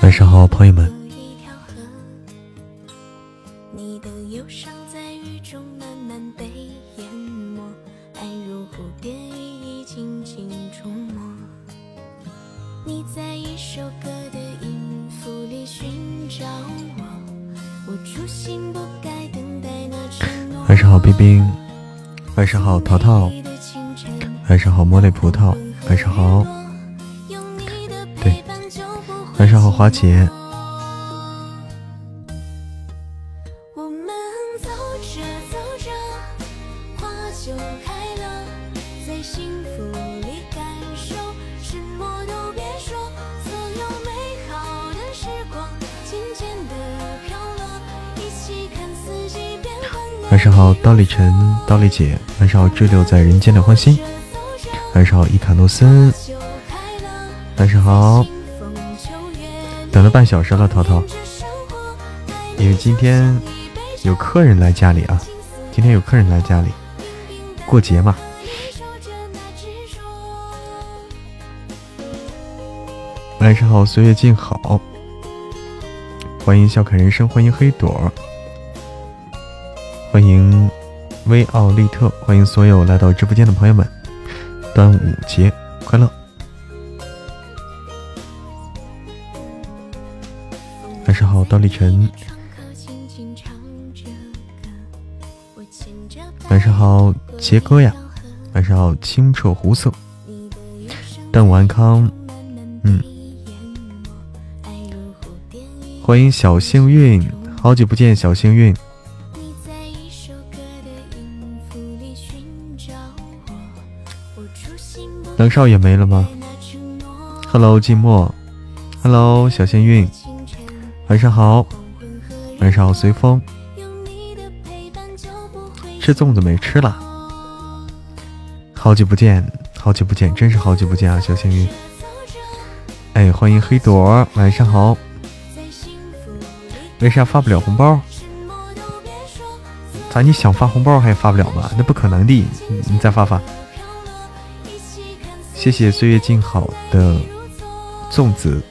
晚上好，朋友们。晚上好，冰冰。晚上好，淘淘。晚上好，茉莉葡萄。晚上好。晚上好，华姐。晚上好，刀立晨，刀立姐。晚上好，坠落在人间的欢心。晚上好，伊卡诺森。晚上好，等了半小时了，涛涛。因为今天有客人来家里啊，今天有客人来家里过节嘛。晚上好，岁月静好。欢迎笑看人生，欢迎黑朵。欢迎威奥利特，欢迎所有来到直播间的朋友们，端午节快乐！好，刀立晨。晚上好，杰哥呀。晚上好，清澈湖色。但午安康。嗯。欢迎小幸运，好久不见，小幸运。冷少也没了吗？Hello，寂寞。Hello，小幸运。晚上好。晚上好，随风。吃粽子没吃了？好久不见，好久不见，真是好久不见啊，小幸运。哎，欢迎黑朵。晚上好。为啥发不了红包？咋你想发红包还发不了吗？那不可能的，你再发发。谢谢岁月静好的粽子，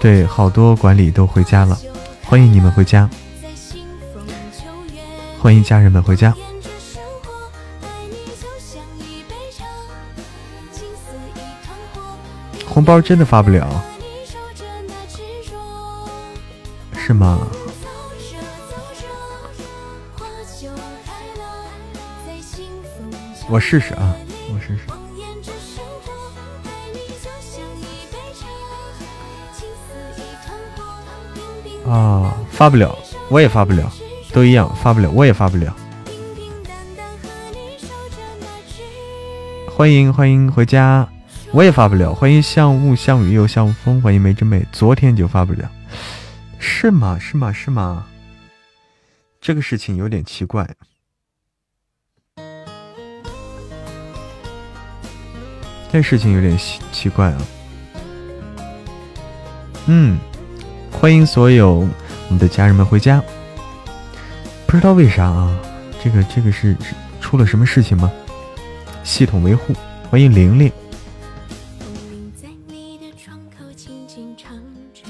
对，好多管理都回家了，欢迎你们回家，欢迎家人们回家。红包真的发不了，是吗？我试试啊。发不了，我也发不了，都一样，发不了，我也发不了。欢迎欢迎回家，我也发不了。欢迎像雾像雨又像风，欢迎梅之妹，昨天就发不了，是吗？是吗？是吗？这个事情有点奇怪，这事情有点奇奇怪啊。嗯。欢迎所有我们的家人们回家。不知道为啥啊？这个这个是出了什么事情吗？系统维护。欢迎玲玲。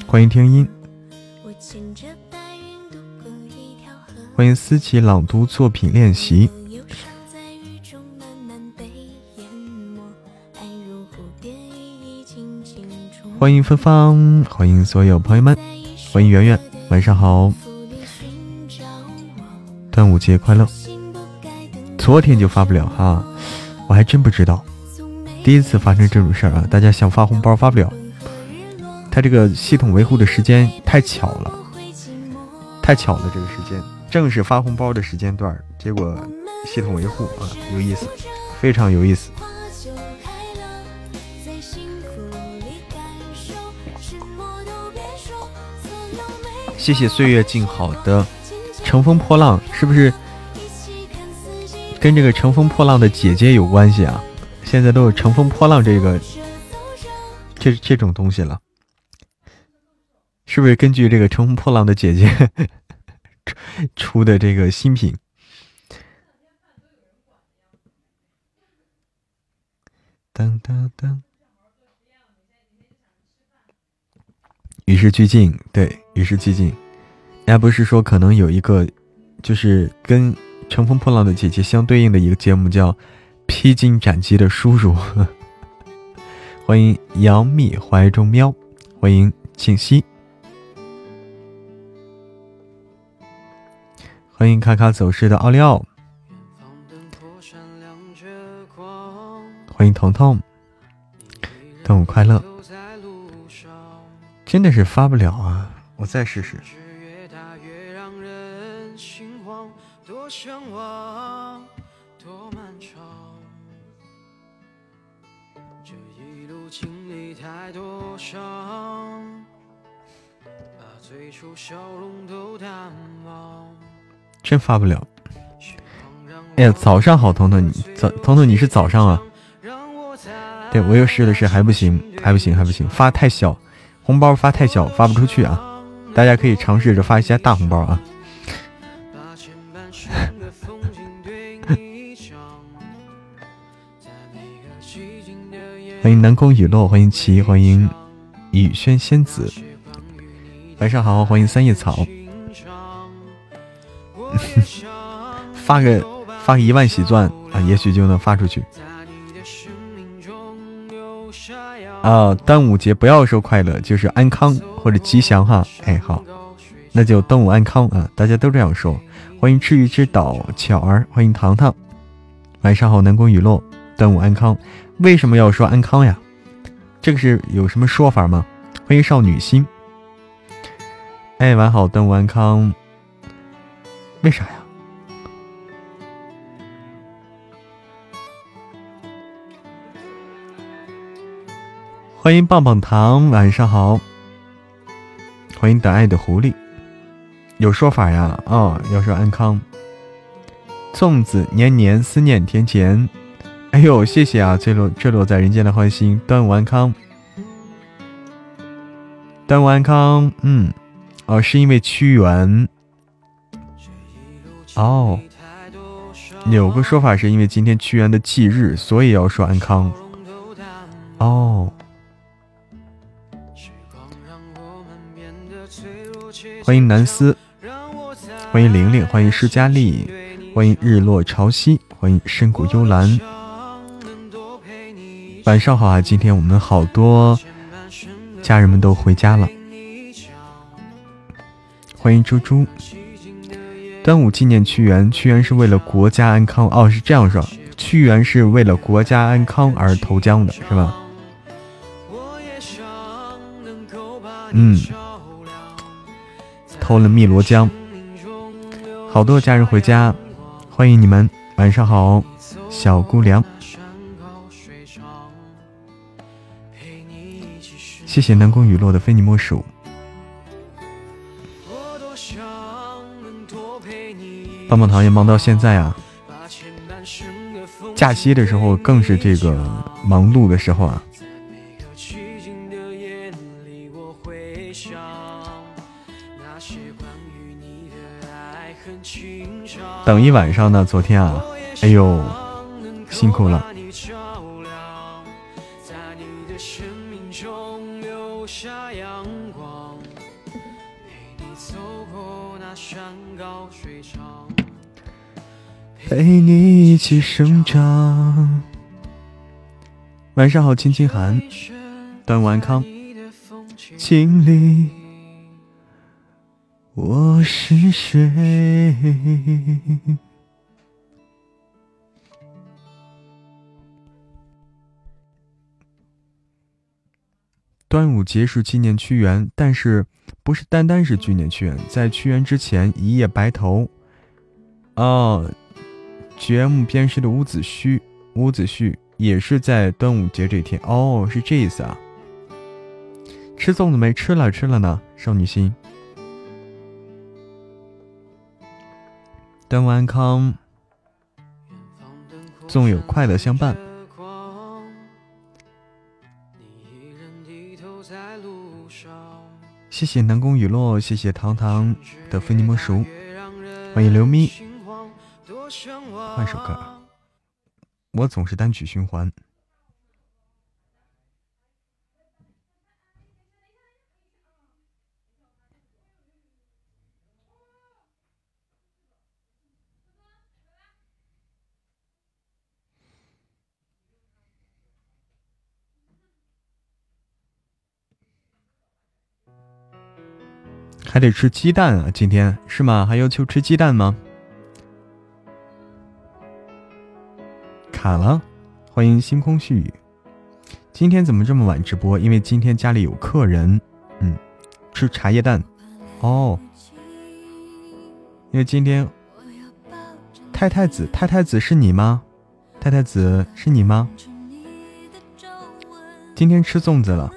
欢迎听音。欢迎思琪朗读作品练习。欢迎芬芳，欢迎所有朋友们。欢迎圆圆，晚上好，端午节快乐！昨天就发不了哈，我还真不知道，第一次发生这种事儿啊！大家想发红包发不了，他这个系统维护的时间太巧了，太巧了，这个时间正是发红包的时间段，结果系统维护啊，有意思，非常有意思。谢谢岁月静好的乘风破浪，是不是跟这个乘风破浪的姐姐有关系啊？现在都有乘风破浪这个这这种东西了，是不是根据这个乘风破浪的姐姐 出的这个新品？当当当。与时俱进，对，与时俱进。人家不是说可能有一个，就是跟《乘风破浪的姐姐》相对应的一个节目叫《披荆斩棘的叔叔》。欢迎杨幂怀中喵，欢迎静熙，欢迎卡卡走失的奥利奥，欢迎彤彤，端午快乐！真的是发不了啊，我再试试。真发不了。哎呀，早上好，彤彤，你早，彤彤你是早上啊？对我又试了试，还不行，还不行，还不行，发太小，红包发太小，发不出去啊。大家可以尝试着发一些大红包啊。欢迎南宫雨落，欢迎齐，欢迎雨轩仙子。晚上好，欢迎三叶草。发个发个一万喜钻啊，也许就能发出去。啊，端午节不要说快乐，就是安康或者吉祥哈。哎，好，那就端午安康啊，大家都这样说。欢迎治愈之岛巧儿，欢迎糖糖。晚上好，南宫雨落，端午安康。为什么要说安康呀？这个是有什么说法吗？欢迎少女心。哎，晚好，端午安康。为啥呀？欢迎棒棒糖，晚上好。欢迎等爱的狐狸。有说法呀？哦，要说安康。粽子年年，思念甜甜。哎呦，谢谢啊！坠落坠落在人间的欢心，端午安康。端午安康，嗯。哦，是因为屈原。哦，有个说法是因为今天屈原的忌日，所以要说安康。哦，欢迎南思，欢迎玲玲，欢迎施佳丽，欢迎日落潮汐，欢迎深谷幽兰。晚上好啊！今天我们好多家人们都回家了。欢迎猪猪。端午纪念屈原，屈原是为了国家安康哦，是这样说，屈原是为了国家安康而投江的，是吧？嗯，偷了汨罗江，好多家人回家，欢迎你们，晚上好，小姑娘。谢谢南宫雨落的非你莫属。棒棒糖也忙到现在啊！假期的时候更是这个忙碌的时候啊！等一晚上呢，昨天啊，哎呦，辛苦了。陪你一起生长。晚上好，亲亲寒，端午安康。经历我是谁？端午节是纪念屈原，但是不是单单是纪念屈原，在屈原之前，一夜白头。哦。节目编师的伍子胥，伍子胥也是在端午节这天哦，是这意思啊。吃粽子没？吃了，吃了呢。少女心，端午安康，纵有快乐相伴。谢谢南宫雨落，谢谢糖糖的非你莫属，欢迎刘咪。换首歌，我总是单曲循环。还得吃鸡蛋啊！今天是吗？还要求吃鸡蛋吗？卡了，欢迎星空絮语。今天怎么这么晚直播？因为今天家里有客人，嗯，吃茶叶蛋。哦，因为今天太太子，太太子是你吗？太太子是你吗？今天吃粽子了。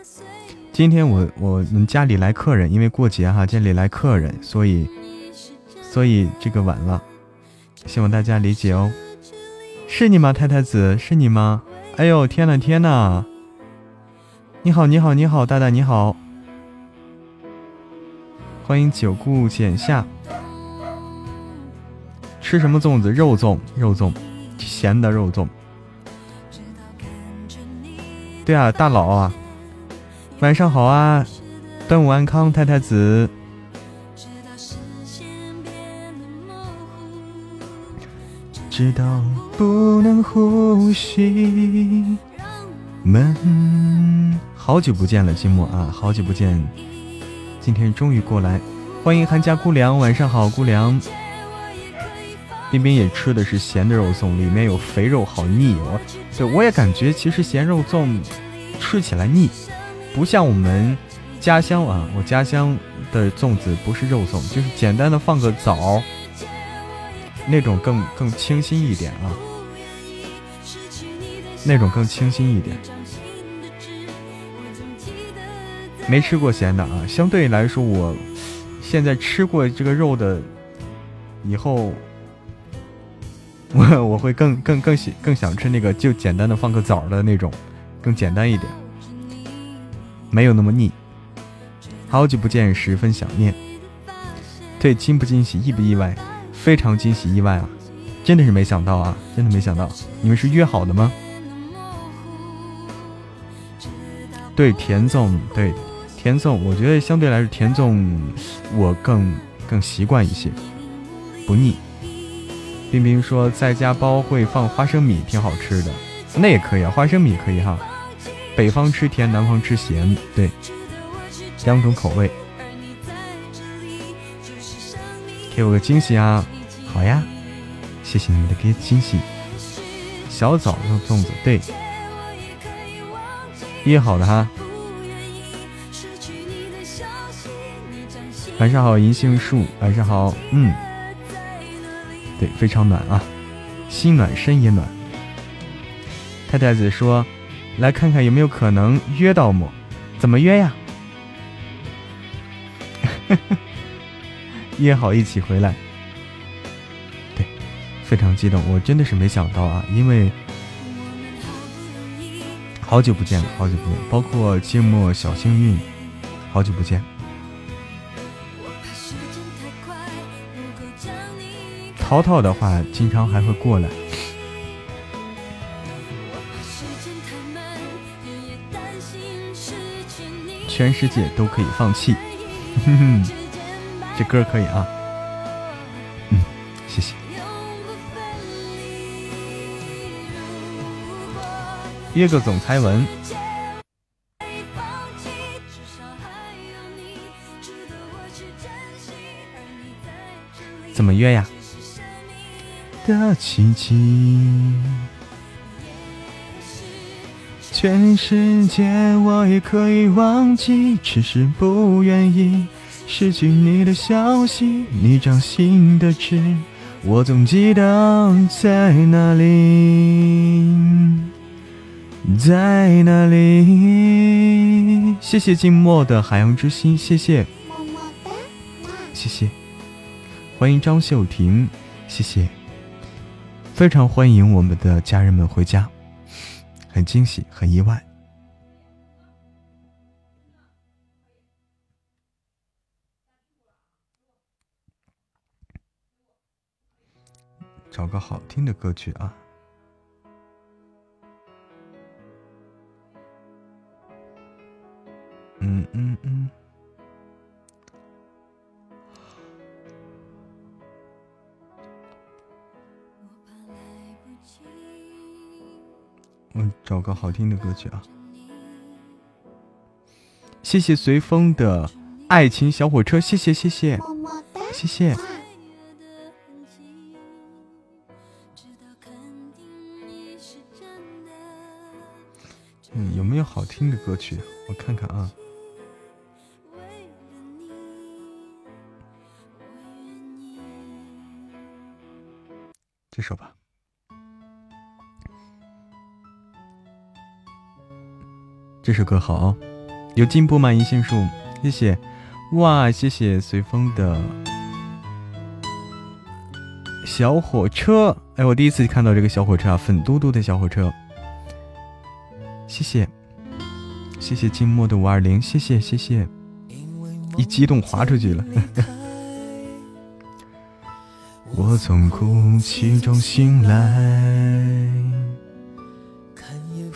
今天我我们家里来客人，因为过节哈，家里来客人，所以所以这个晚了，希望大家理解哦。是你吗，太太子？是你吗？哎呦，天呐天呐！你好你好你好，大大你好，欢迎九顾剪下。吃什么粽子？肉粽，肉粽，咸的肉粽。对啊，大佬啊。晚上好啊，端午安康，太太子。直到不能呼吸。们，好久不见了，金木啊，好久不见，今天终于过来，欢迎韩家姑娘，晚上好，姑娘。冰冰也吃的是咸的肉粽，里面有肥肉，好腻哦。对，我也感觉其实咸肉粽吃起来腻。不像我们家乡啊，我家乡的粽子不是肉粽，就是简单的放个枣，那种更更清新一点啊，那种更清新一点。没吃过咸的啊，相对来说，我现在吃过这个肉的以后，我我会更更更喜更想吃那个就简单的放个枣的那种，更简单一点。没有那么腻，好久不见，十分想念。对，惊不惊喜，意不意外？非常惊喜，意外啊！真的是没想到啊，真的没想到，你们是约好的吗？对，田总，对，田总，我觉得相对来说，田总我更更习惯一些，不腻。冰冰说在家包会放花生米，挺好吃的，那也可以啊，花生米可以哈。北方吃甜，南方吃咸，对，两种口味。给我个惊喜啊！好呀，谢谢你们的给惊喜。小枣肉粽子，对，约好的哈。晚上好，银杏树。晚上好，嗯，对，非常暖啊，心暖身也暖。太太子说。来看看有没有可能约到我？怎么约呀？约好一起回来。对，非常激动，我真的是没想到啊，因为好久不见了，好久不见，包括芥末、小幸运，好久不见。淘淘的话，经常还会过来。全世界都可以放弃，这歌可以啊，嗯，谢谢。约个总裁文，怎么约呀？的奇迹。全世界我也可以忘记，只是不愿意失去你的消息。你掌心的痣，我总记得在哪里，在哪里。谢谢静默的海洋之心，谢谢，么么哒谢谢，欢迎张秀婷，谢谢，非常欢迎我们的家人们回家。很惊喜，很意外。找个好听的歌曲啊！嗯嗯嗯。我找个好听的歌曲啊！谢谢随风的爱情小火车，谢谢谢谢谢谢。嗯，有没有好听的歌曲？我看看啊。这首吧。这首歌好，有进步吗？银杏树，谢谢。哇，谢谢随风的小火车。哎，我第一次看到这个小火车啊，粉嘟嘟的小火车。谢谢，谢谢静默的五二零，谢谢谢谢。一激动滑出去了。我从哭泣中醒来。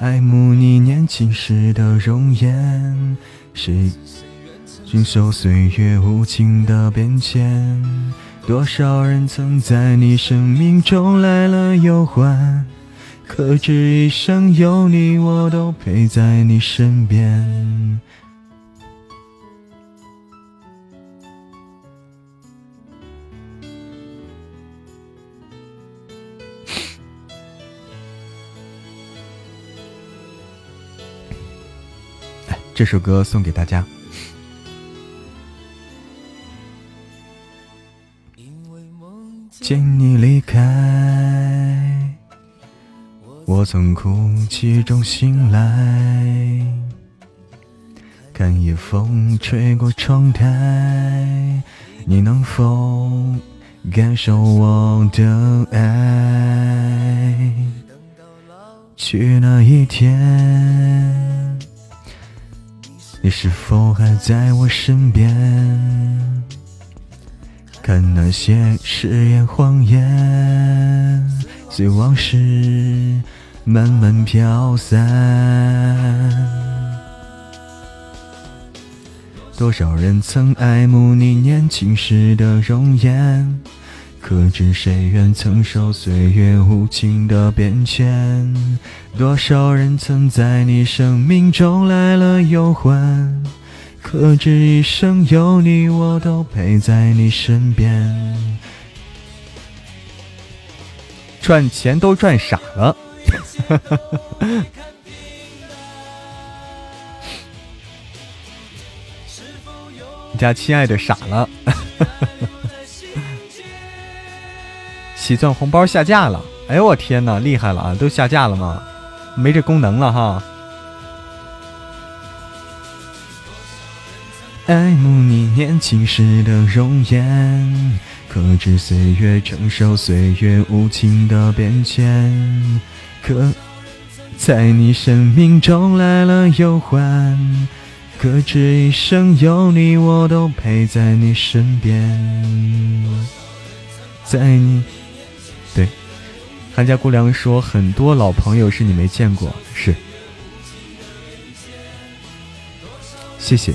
爱慕你年轻时的容颜，谁经受岁月无情的变迁？多少人曾在你生命中来了又还，可知一生有你，我都陪在你身边。这首歌送给大家。见你离开，我从哭泣中醒来，看夜风吹过窗台，你能否感受我的爱？去那一天。你是否还在我身边？看那些誓言谎言，随往事慢慢飘散。多少人曾爱慕你年轻时的容颜？可知谁愿承受岁月无情的变迁？多少人曾在你生命中来了又还？可知一生有你，我都陪在你身边。赚钱都赚傻了，你家亲爱的傻了。起钻红包下架了！哎呦我天哪，厉害了啊！都下架了吗？没这功能了哈。爱慕你年轻时的容颜，可知岁月承受岁月无情的变迁？可在你生命中来了又还？可知一生有你，我都陪在你身边，在你。韩家姑娘说：“很多老朋友是你没见过，是，谢谢，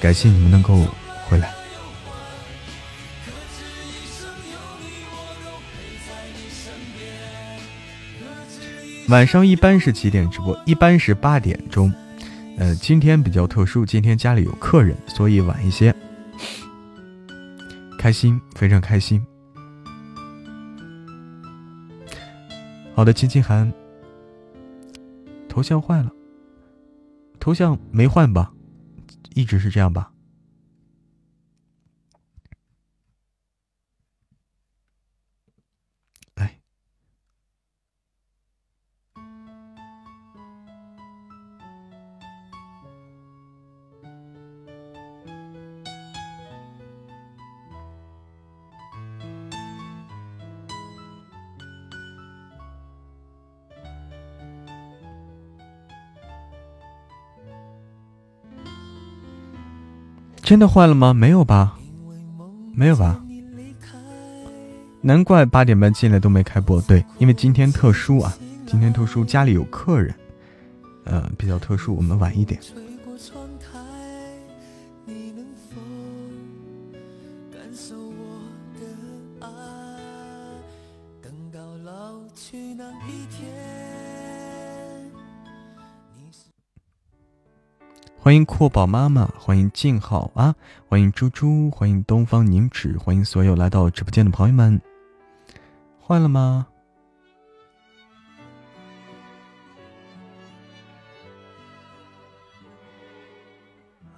感谢你们能够回来。晚上一般是几点直播？一般是八点钟。呃，今天比较特殊，今天家里有客人，所以晚一些。开心，非常开心。”好的，亲亲寒，头像坏了，头像没换吧？一直是这样吧？真的坏了吗？没有吧，没有吧。难怪八点半进来都没开播。对，因为今天特殊啊，今天特殊，家里有客人，呃，比较特殊，我们晚一点。欢迎阔宝妈妈，欢迎静好啊，欢迎猪猪，欢迎东方凝脂，欢迎所有来到直播间的朋友们。坏了吗？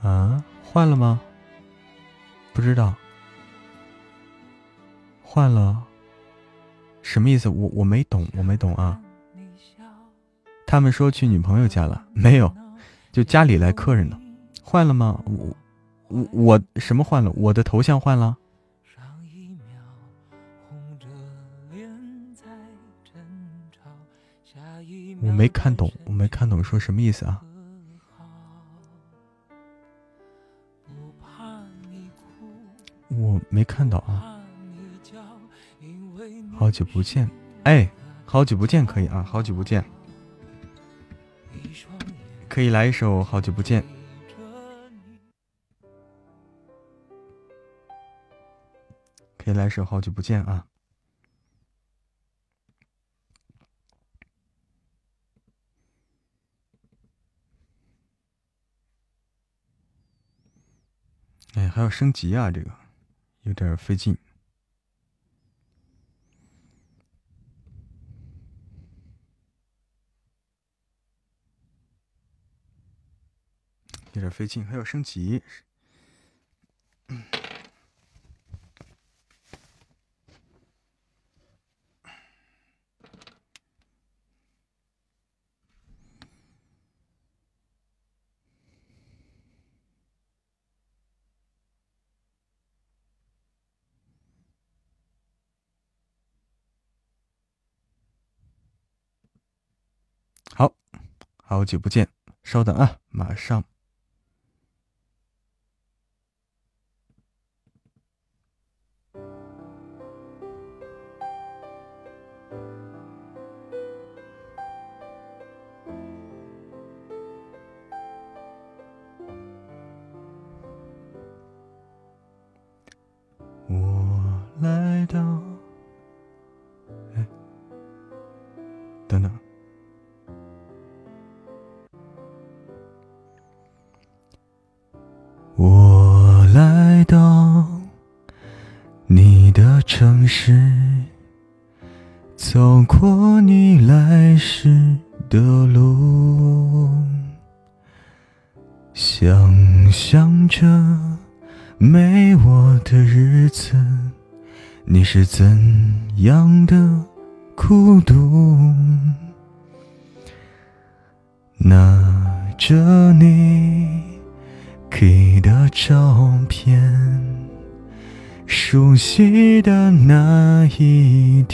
啊，坏了吗？不知道。坏了？什么意思？我我没懂，我没懂啊。他们说去女朋友家了，没有。就家里来客人了，换了吗？我我我什么换了？我的头像换了。我没看懂，我没看懂说什么意思啊？我没看到啊。好久不见，哎，好久不见可以啊，好久不见。可以来一首《好久不见》，可以来一首《好久不见》啊！哎，还要升级啊，这个有点费劲。有点费劲，还要升级。好，好久不见，稍等啊，马上。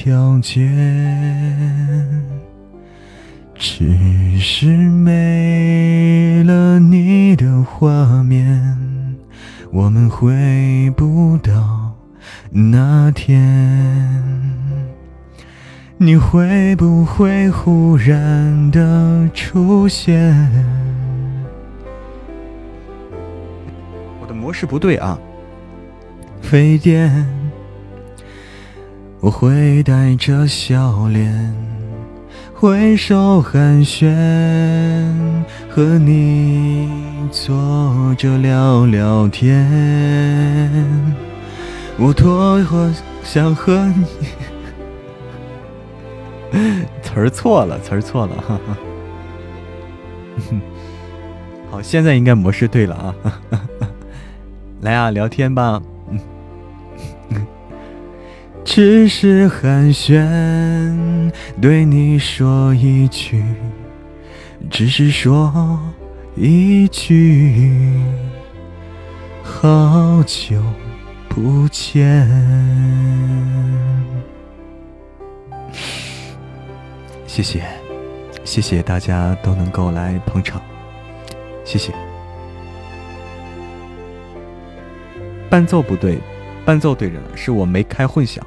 条街，只是没了你的画面，我们回不到。那天，你会不会忽然的出现？我的模式不对啊！飞电，我会带着笑脸，挥手寒暄，和你坐着聊聊天。我多想和你，词儿错了，词儿错了，哈哈。好，现在应该模式对了啊，来啊，聊天吧。只是寒暄，对你说一句，只是说一句，好久。不见，谢谢，谢谢大家都能够来捧场，谢谢。伴奏不对，伴奏对着呢，是我没开混响。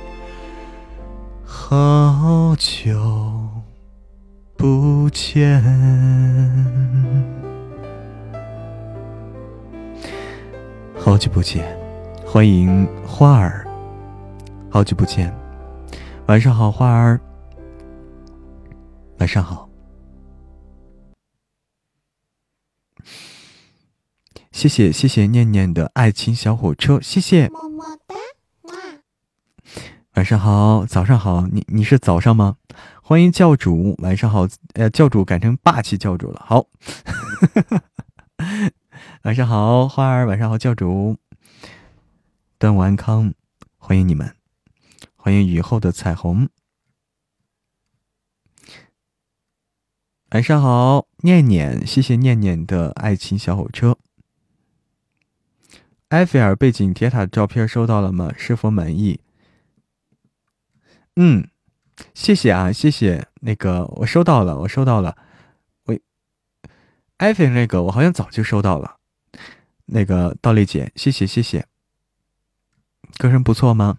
好久不见，好久不见，欢迎花儿。好久不见，晚上好，花儿。晚上好，谢谢谢谢念念的爱情小火车，谢谢。晚上好，早上好，你你是早上吗？欢迎教主，晚上好，呃，教主改成霸气教主了，好，晚上好，花儿，晚上好，教主，端午安康，欢迎你们，欢迎雨后的彩虹，晚上好，念念，谢谢念念的爱情小火车，埃菲尔背景铁塔照片收到了吗？是否满意？嗯，谢谢啊，谢谢那个，我收到了，我收到了。喂，艾菲那个，我好像早就收到了。那个倒丽姐，谢谢谢谢。歌声不错吗？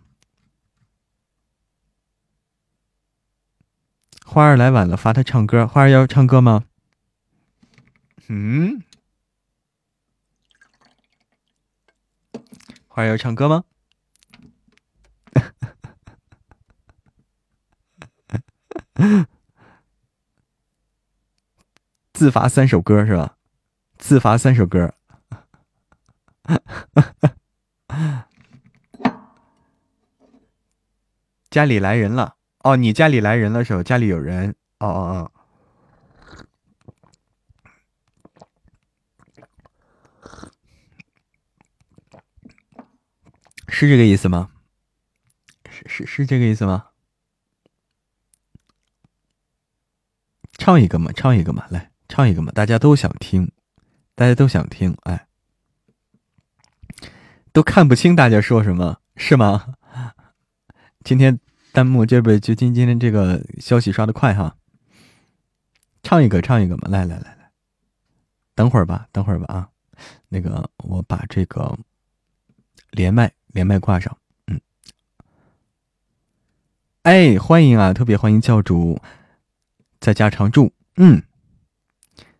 花儿来晚了，罚他唱歌。花儿要唱歌吗？嗯，花儿要唱歌吗？自罚三首歌是吧？自罚三首歌。家里来人了哦，你家里来人了是吧？家里有人哦哦哦，是这个意思吗？是是是这个意思吗？唱一个嘛，唱一个嘛，来唱一个嘛，大家都想听，大家都想听，哎，都看不清大家说什么，是吗？今天弹幕这边就今今天这个消息刷的快哈，唱一个，唱一个嘛，来来来来，等会儿吧，等会儿吧啊，那个我把这个连麦连麦挂上，嗯，哎，欢迎啊，特别欢迎教主。在家常住，嗯，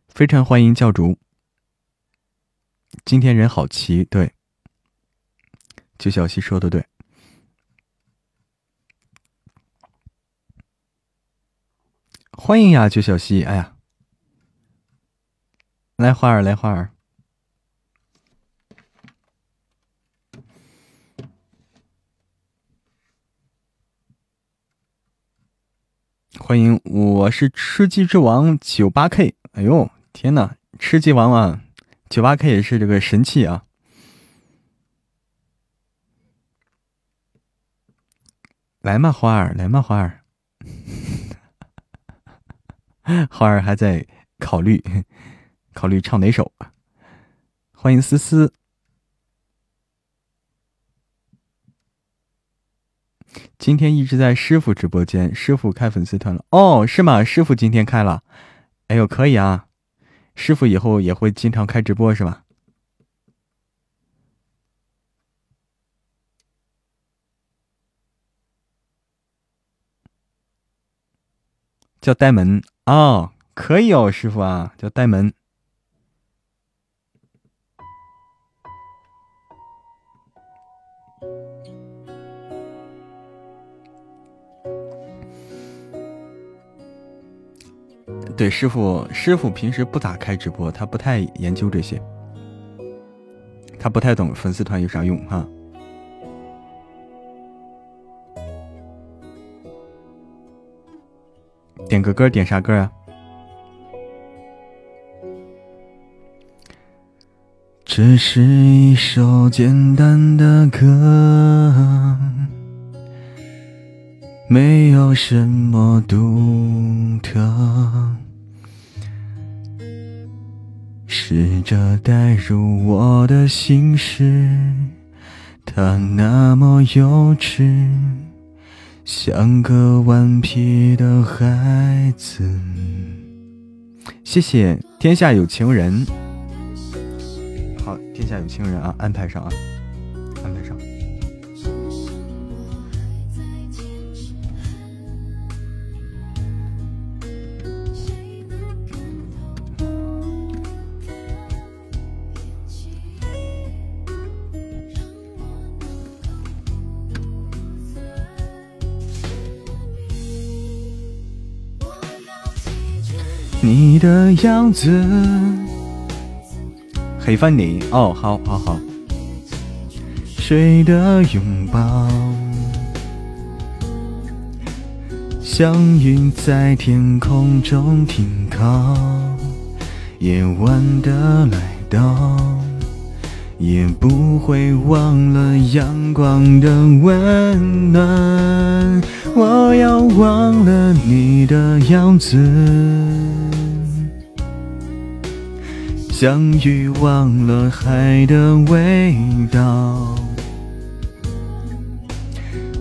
非常欢迎教主。今天人好齐，对，就小西说的对，欢迎呀，就小西，哎呀，来花儿，来花儿。欢迎，我是吃鸡之王九八 K。哎呦，天呐，吃鸡王啊，九八 K 也是这个神器啊！来嘛，花儿，来嘛，花儿，花儿还在考虑，考虑唱哪首欢迎思思。今天一直在师傅直播间，师傅开粉丝团了哦，是吗？师傅今天开了，哎呦，可以啊！师傅以后也会经常开直播是吧？叫呆萌哦，可以哦，师傅啊，叫呆萌。对，师傅，师傅平时不咋开直播，他不太研究这些，他不太懂粉丝团有啥用哈。点个歌，点啥歌啊？这是一首简单的歌，没有什么独特。试着带入我的心事，它那么幼稚，像个顽皮的孩子。谢谢天下有情人，好，天下有情人啊，安排上啊，安排上。的样子，黑翻你哦，好好好。谁的拥抱，像云在天空中停靠。夜晚的来到，也不会忘了阳光的温暖。我要忘了你的样子。像鱼忘了海的味道，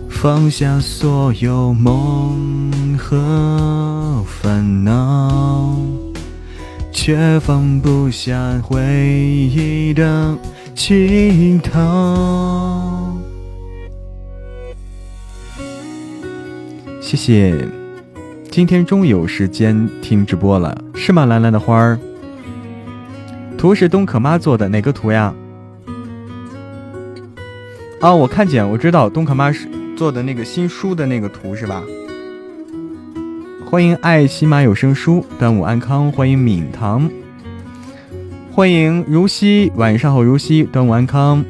放下所有梦和烦恼，却放不下回忆的乞讨。谢谢，今天终于有时间听直播了，是吗？蓝蓝的花儿。图是东可妈做的，哪个图呀？啊，我看见，我知道东可妈是做的那个新书的那个图是吧？欢迎爱喜马有声书，端午安康，欢迎敏堂，欢迎如熙，晚上好，如熙，端午安康，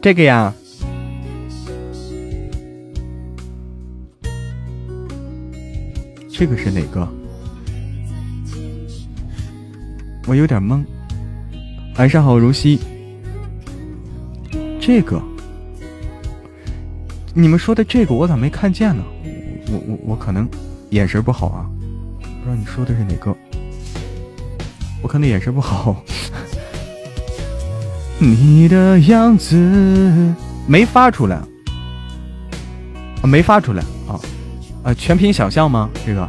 这个呀，这个是哪个？我有点懵。晚上好，如熙。这个，你们说的这个我咋没看见呢？我我我可能眼神不好啊，不知道你说的是哪个。我可能眼神不好。你的样子没发出来，啊，没发出来啊啊！全凭想象吗？这个？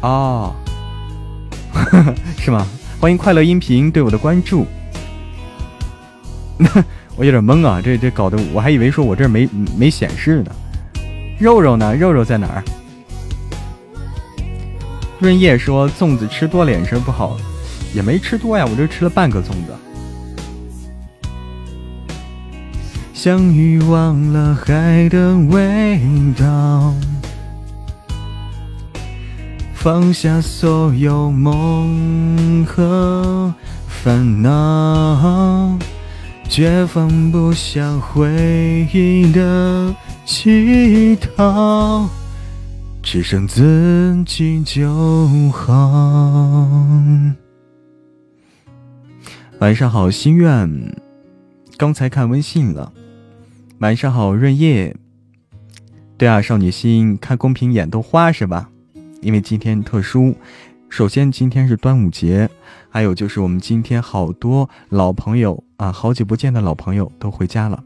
哦，是吗？欢迎快乐音频对我的关注，我有点懵啊，这这搞得我还以为说我这没没显示呢。肉肉呢？肉肉在哪儿？润叶说粽子吃多了眼神不好，也没吃多呀，我就吃了半个粽子。相遇忘了海的味道。放下所有梦和烦恼，却放不下回忆的乞讨，只剩自己就好。晚上好，心愿，刚才看微信了。晚上好，润叶。对啊，少女心，看公屏眼都花是吧？因为今天特殊，首先今天是端午节，还有就是我们今天好多老朋友啊，好久不见的老朋友都回家了，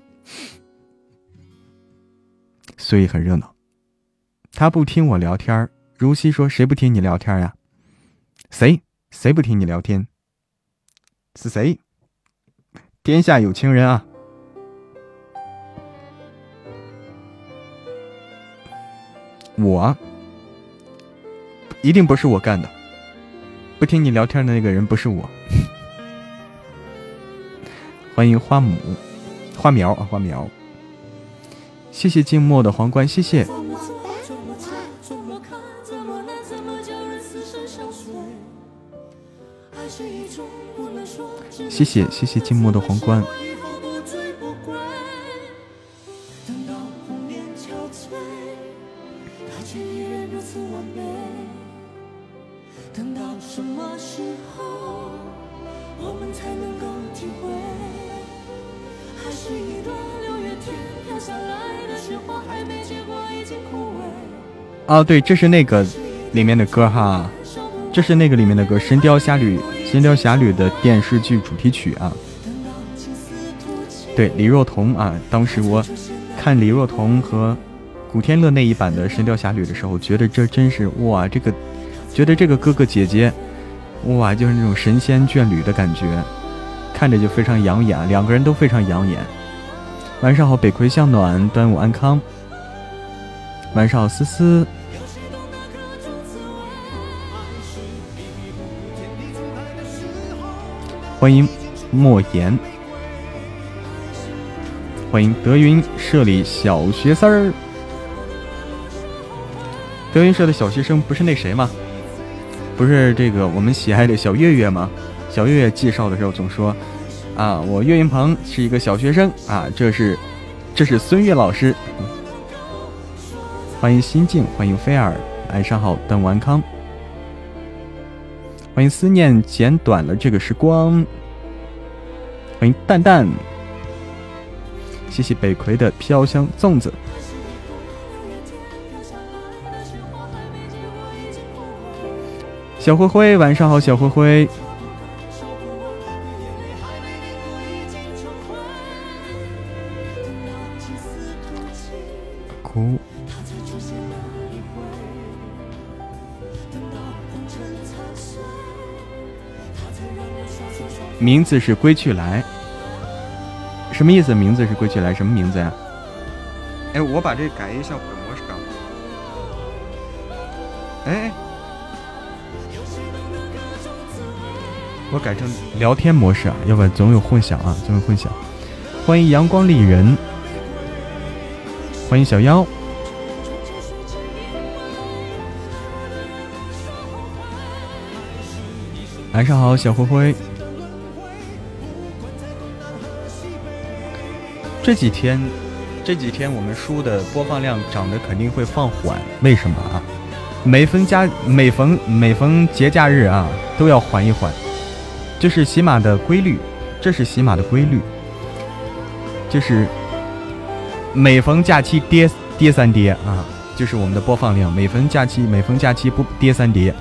所以很热闹。他不听我聊天如熙说：“谁不听你聊天呀？谁？谁不听你聊天？是谁？天下有情人啊！我一定不是我干的，不听你聊天的那个人不是我。欢迎花母花苗啊，花苗，谢谢静默的皇冠，谢谢。谢谢谢谢静默的皇冠。哦，对，这是那个里面的歌哈，这是那个里面的歌，《神雕侠侣》《神雕侠侣》的电视剧主题曲啊。对，李若彤啊，当时我看李若彤和古天乐那一版的《神雕侠侣》的时候，觉得这真是哇，这个觉得这个哥哥姐姐哇，就是那种神仙眷侣的感觉，看着就非常养眼，两个人都非常养眼。晚上好，北葵向暖，端午安康。晚上好，思思。欢迎莫言，欢迎德云社里小学生儿。德云社的小学生不是那谁吗？不是这个我们喜爱的小月月吗？小月月介绍的时候总说：“啊，我岳云鹏是一个小学生啊，这是这是孙越老师。”欢迎心境，欢迎菲尔，晚上好，邓完康。欢迎思念剪短了这个时光，欢迎蛋蛋，谢谢北葵的飘香粽子，小灰灰晚上好，小灰灰，名字是归去来，什么意思？名字是归去来，什么名字呀？哎，我把这改一下我的模式啊。哎，我改成聊天模式啊，要不然总有混响啊，总有混响。欢迎阳光丽人，欢迎小妖，晚上好，小灰灰。这几天，这几天我们书的播放量涨得肯定会放缓，为什么啊？每逢假每逢每逢节假日啊，都要缓一缓，这是喜马的规律，这是喜马的规律，就是每逢假期跌跌三跌啊，就是我们的播放量，每逢假期每逢假期不跌三跌，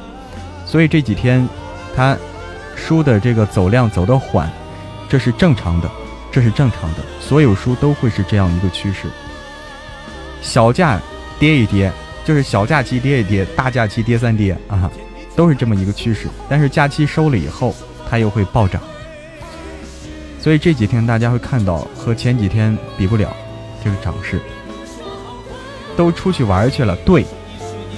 所以这几天它书的这个走量走得缓，这是正常的。这是正常的，所有书都会是这样一个趋势。小价跌一跌，就是小假期跌一跌，大假期跌三跌啊，都是这么一个趋势。但是假期收了以后，它又会暴涨。所以这几天大家会看到和前几天比不了这个涨势，都出去玩去了。对，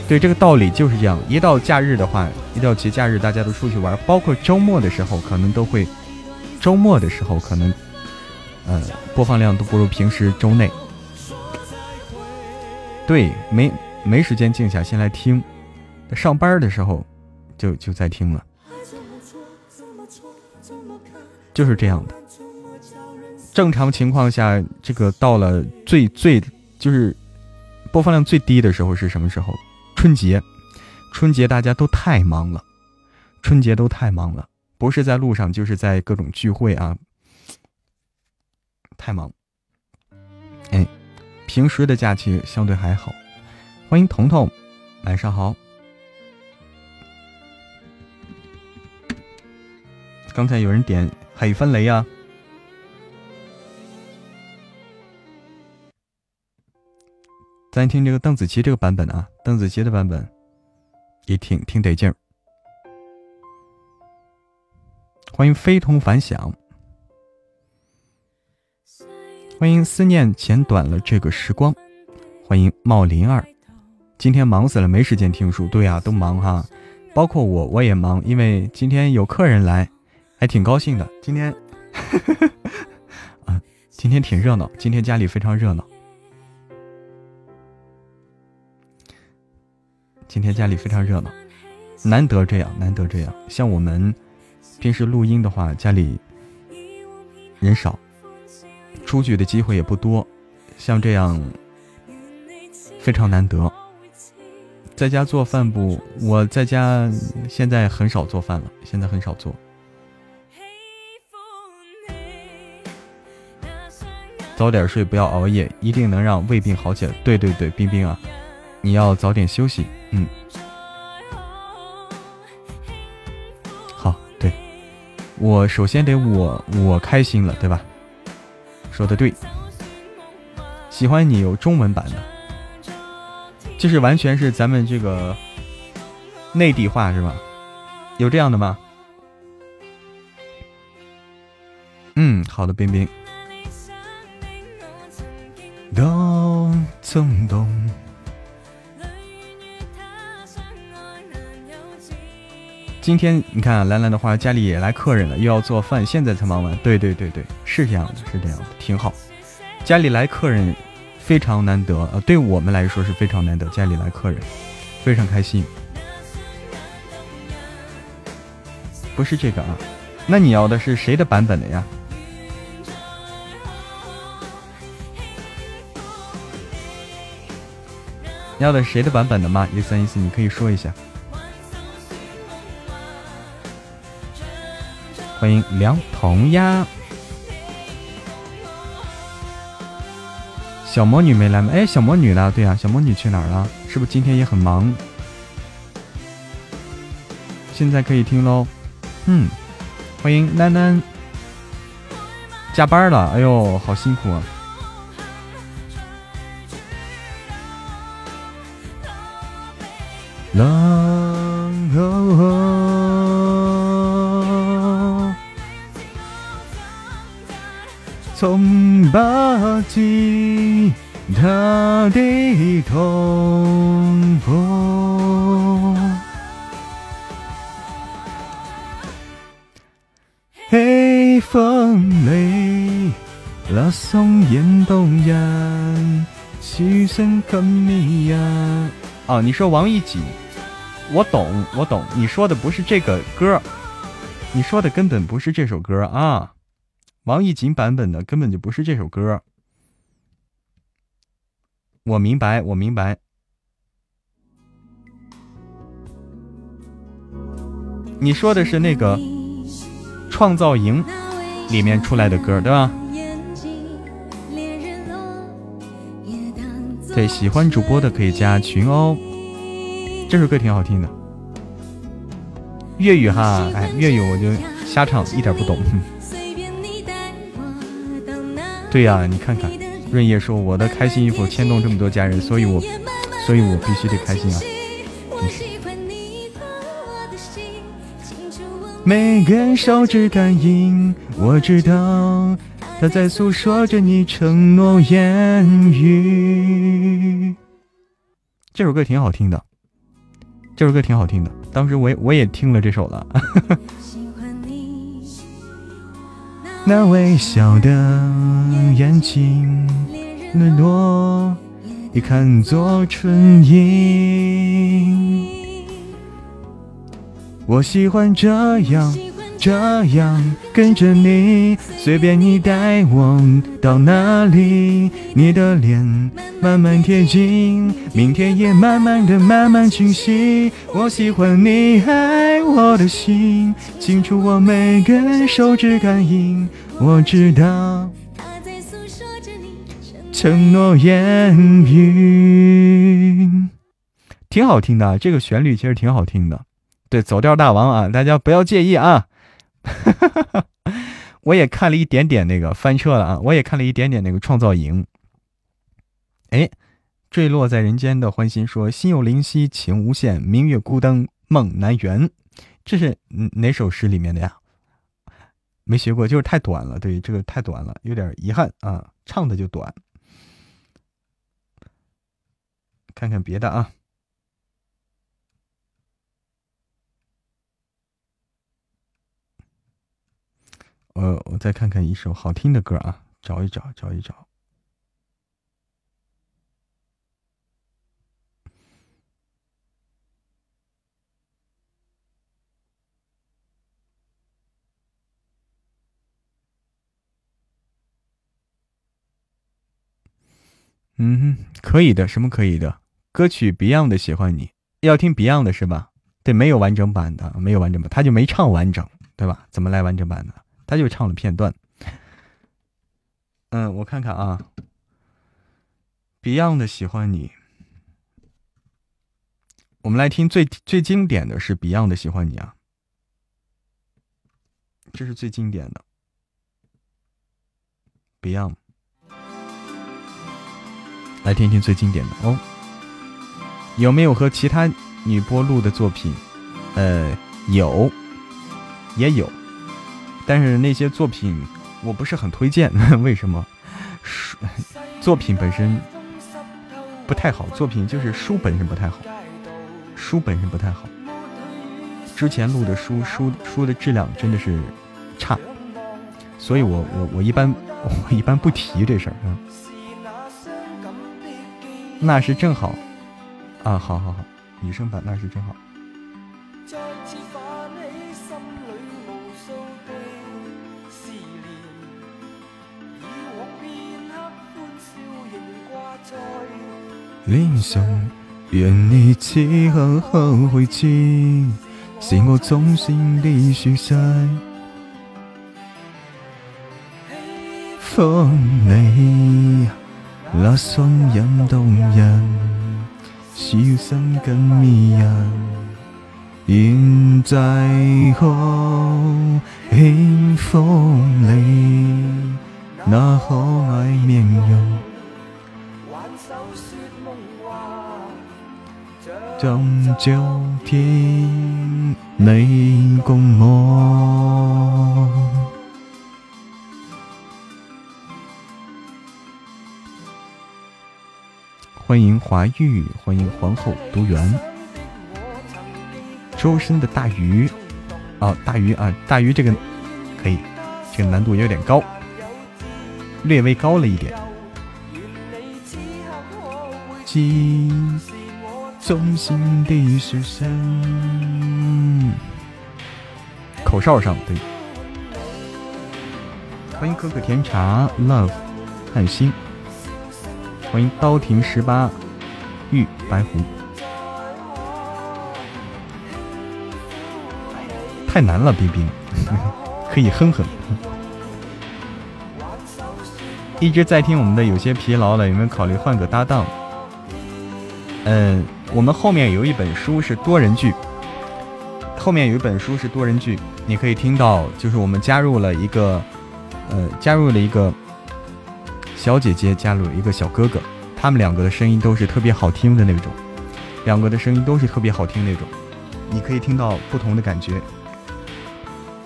对，这个道理就是这样。一到假日的话，一到节假日，大家都出去玩，包括周末的时候，可能都会，周末的时候可能。嗯，播放量都不如平时周内。对，没没时间静下心来听，上班的时候就就在听了，就是这样的。正常情况下，这个到了最最就是播放量最低的时候是什么时候？春节，春节大家都太忙了，春节都太忙了，不是在路上就是在各种聚会啊。太忙，哎，平时的假期相对还好。欢迎彤彤，晚上好。刚才有人点海翻雷呀，咱听这个邓紫棋这个版本啊，邓紫棋的版本也挺挺得劲儿。欢迎非同凡响，欢迎思念剪短了这个时光，欢迎茂林儿，今天忙死了，没时间听书。对呀，都忙哈，包括我，我也忙，因为今天有客人来，还挺高兴的。今天，啊，今天挺热闹，今天家里非常热闹。今天家里非常热闹，难得这样，难得这样。像我们平时录音的话，家里人少，出去的机会也不多，像这样非常难得。在家做饭不？我在家现在很少做饭了，现在很少做。早点睡，不要熬夜，一定能让胃病好起来。对对对，冰冰啊。你要早点休息，嗯，好，对，我首先得我我开心了，对吧？说的对，喜欢你有中文版的，就是完全是咱们这个内地话是吧？有这样的吗？嗯，好的，冰冰。咚咚咚。今天你看兰兰的话，家里也来客人了，又要做饭，现在才忙完。对对对对，是这样的，是这样的，挺好。家里来客人非常难得，呃，对我们来说是非常难得，家里来客人非常开心。不是这个啊，那你要的是谁的版本的呀？要的谁的版本的吗？一三一四，你可以说一下。欢迎梁童呀，小魔女没来吗？哎，小魔女呢？对呀，小魔女去哪儿了？是不是今天也很忙？现在可以听喽。嗯，欢迎囡囡，加班了，哎呦，好辛苦啊！从哦，你说王一锦，我懂，我懂。你说的不是这个歌，你说的根本不是这首歌啊。王艺瑾版本的根本就不是这首歌，我明白，我明白。你说的是那个《创造营》里面出来的歌，对吧？对，喜欢主播的可以加群哦。这首歌挺好听的，粤语哈，哎，粤语我就瞎唱，一点不懂。对呀，你看看，润叶说我的开心衣服牵动这么多家人，所以我，所以我必须得开心啊！每根手指感应，我知道他在诉说着你承诺言语。这首歌挺好听的，这首歌挺好听的，当时我也我也听了这首了。那微笑的眼睛，沦落也看作唇印。我喜欢这样。这样跟着你，随便你带我到哪里，你的脸慢慢贴近，明天也慢慢的慢慢清晰。我喜欢你爱我的心，清楚我每根手指感应，我知道承诺言语，挺好听的，这个旋律其实挺好听的。对，走调大王啊，大家不要介意啊。哈哈哈哈我也看了一点点那个翻车了啊！我也看了一点点那个创造营。哎，坠落在人间的欢心说：“心有灵犀情无限，明月孤灯梦难圆。”这是哪首诗里面的呀？没学过，就是太短了。对，这个太短了，有点遗憾啊，唱的就短。看看别的啊。呃，我再看看一首好听的歌啊，找一找，找一找。嗯，可以的，什么可以的？歌曲 Beyond 的《喜欢你》，要听 Beyond 的是吧？对，没有完整版的，没有完整版，他就没唱完整，对吧？怎么来完整版的？他就唱了片段。嗯，我看看啊，Beyond 的《喜欢你》，我们来听最最经典的是 Beyond 的《喜欢你》啊，这是最经典的 Beyond。来听听最经典的哦。有没有和其他女播录的作品？呃，有，也有。但是那些作品我不是很推荐，为什么？书作品本身不太好，作品就是书本身不太好，书本身不太好。之前录的书，书书的质量真的是差，所以我我我一般 我一般不提这事儿啊。那是正好啊，好好好，女生版那是正好。脸上，愿你此刻可会知，是我衷心的说晒。放你那双引动人，笑声更迷人。现在可轻风里那可爱面容。终究天你共我。欢迎华玉，欢迎皇后独园。周深的大鱼，啊，大鱼啊，大鱼这个可以，这个难度有点高，略微高了一点。衷心的说声，口哨上对。欢迎可可甜茶，love，汉星。欢迎刀庭十八，玉白狐。太难了，冰冰，可以哼哼。一直在听我们的，有些疲劳了，有没有考虑换个搭档？嗯。我们后面有一本书是多人剧，后面有一本书是多人剧，你可以听到，就是我们加入了一个，呃，加入了一个小姐姐，加入了一个小哥哥，他们两个的声音都是特别好听的那种，两个的声音都是特别好听那种，你可以听到不同的感觉，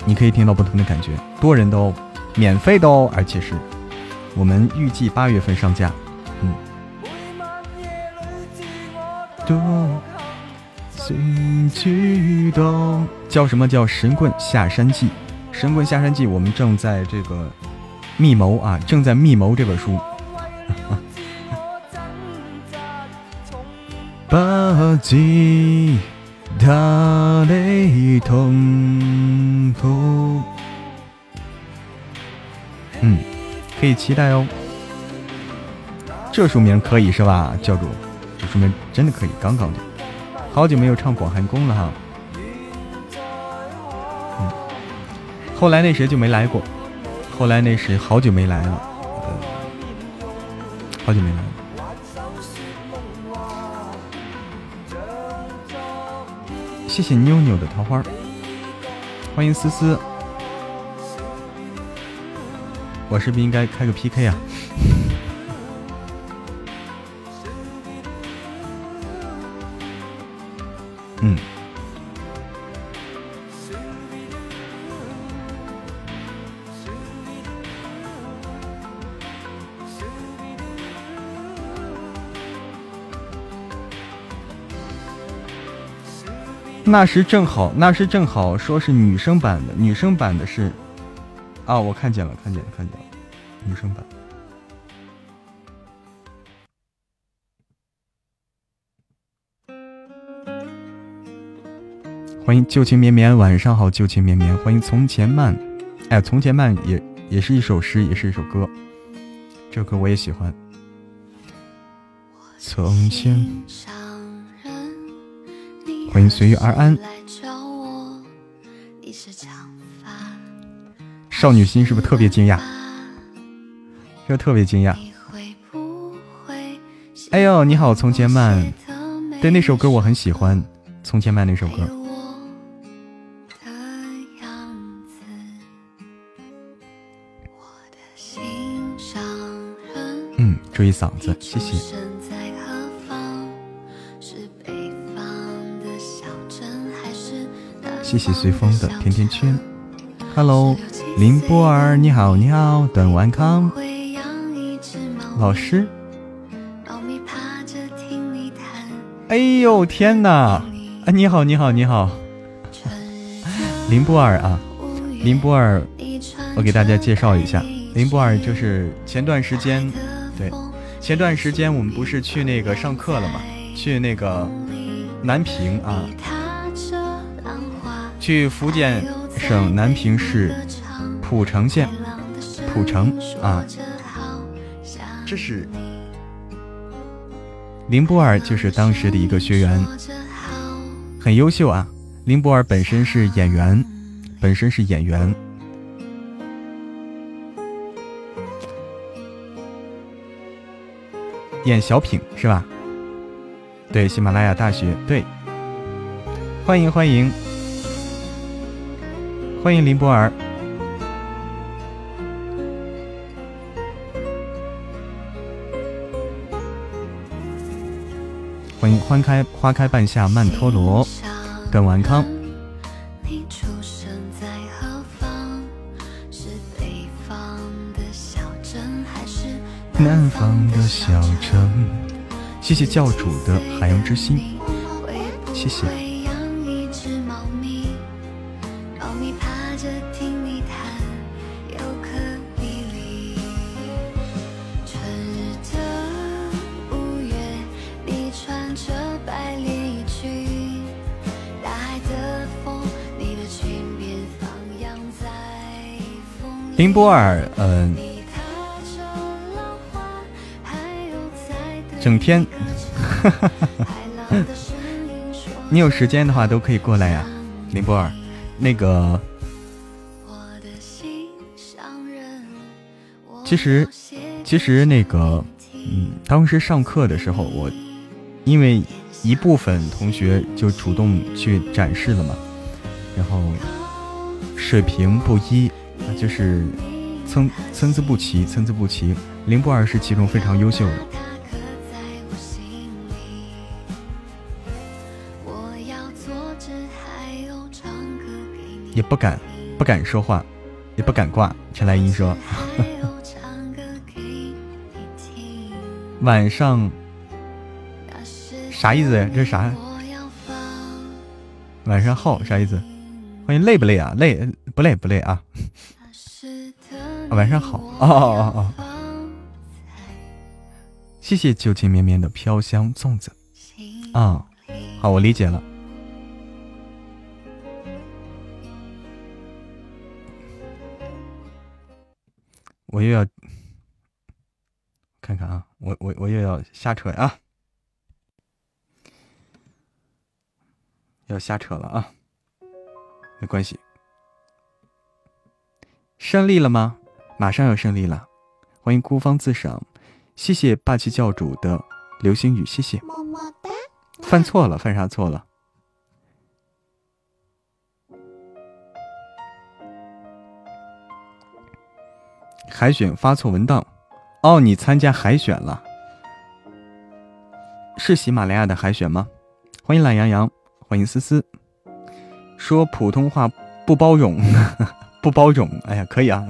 你可以听到不同的感觉，多人的哦，免费的哦，而且是我们预计八月份上架，嗯。叫什么叫《神棍下山记》？《神棍下山记》，我们正在这个密谋啊，正在密谋这本书。把吉他的痛苦，嗯，可以期待哦。这书名可以是吧，教主？说明真的可以，刚刚的，好久没有唱广寒宫了哈。嗯，后来那谁就没来过，后来那谁好久没来了，好久没来了。谢谢妞妞的桃花，欢迎思思，我是不是应该开个 PK 啊？那时正好，那时正好，说是女生版的，女生版的是，啊，我看见了，看见了，看见了，女生版。欢迎旧情绵绵，晚上好，旧情绵绵。欢迎从前慢，哎，从前慢也也是一首诗，也是一首歌，这首歌我也喜欢。从前，欢迎随遇而安。少女心是不是特别惊讶？是不是特别惊讶？哎呦，你好，从前慢。对，那首歌我很喜欢，从前慢那首歌。嗯注意嗓子，谢谢。谢谢随风的甜甜圈。Hello，林波儿，你好，你好，端午安康老师。哎呦天哪！啊，你好，你好，你好。林波儿啊，林波儿，我给大家介绍一下，林波儿就是前段时间。对，前段时间我们不是去那个上课了吗？去那个南平啊，去福建省南平市浦城县浦城啊。这是林波尔，就是当时的一个学员，很优秀啊。林波尔本身是演员，本身是演员。演小品是吧？对，喜马拉雅大学对，欢迎欢迎欢迎林波儿，欢迎花开花开半夏曼陀罗，段完康。南方的小城，谢谢教主的海洋之心，谢谢。林波尔，嗯。整天，你有时间的话都可以过来呀，林波尔。那个，其实，其实那个，嗯，当时上课的时候，我因为一部分同学就主动去展示了嘛，然后水平不一，就是参参差不齐，参差不齐。林波尔是其中非常优秀的。也不敢，不敢说话，也不敢挂。陈来英说：“晚上啥意思？这是啥？晚上好啥意思？欢迎累不累啊？累不累？不累啊？晚上好啊啊啊！谢谢旧情绵绵的飘香粽子啊！好，我理解了。”我又要看看啊，我我我又要瞎扯啊，要瞎扯了啊，没关系，胜利了吗？马上要胜利了，欢迎孤芳自赏，谢谢霸气教主的流星雨，谢谢，么么哒，犯错了，犯啥错了？海选发错文档，哦，你参加海选了，是喜马拉雅的海选吗？欢迎懒羊羊，欢迎思思，说普通话不包容，不包容，哎呀，可以啊，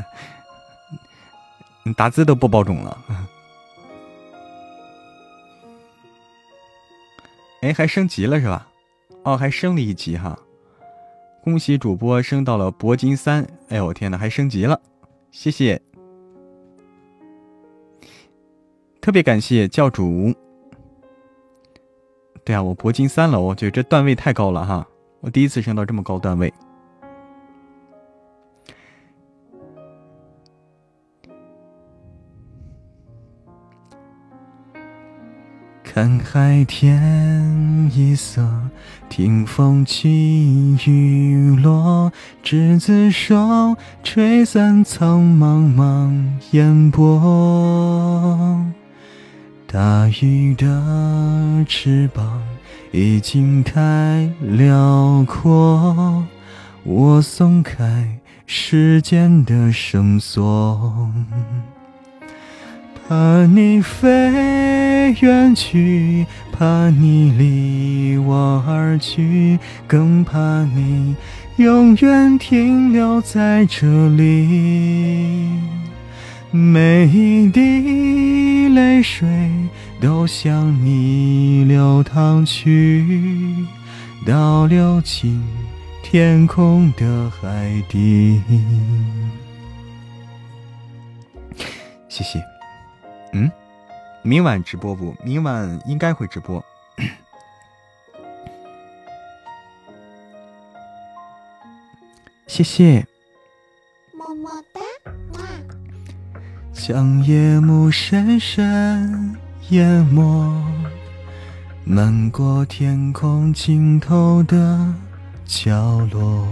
你打字都不包容了，哎，还升级了是吧？哦，还升了一级哈！恭喜主播升到了铂金三！哎呦我天呐，还升级了！谢谢，特别感谢教主。对啊，我铂金三了，我觉得这段位太高了哈！我第一次升到这么高段位。看海天一色，听风起雨落，执子手，吹散苍茫茫烟波。大鱼的翅膀已经太辽阔，我松开时间的绳索。怕你飞远去，怕你离我而去，更怕你永远停留在这里。每一滴泪水都向你流淌去，倒流进天空的海底。谢谢。嗯，明晚直播不？明晚应该会直播。谢谢，么么哒。将夜幕深深淹没，漫过天空尽头的角落。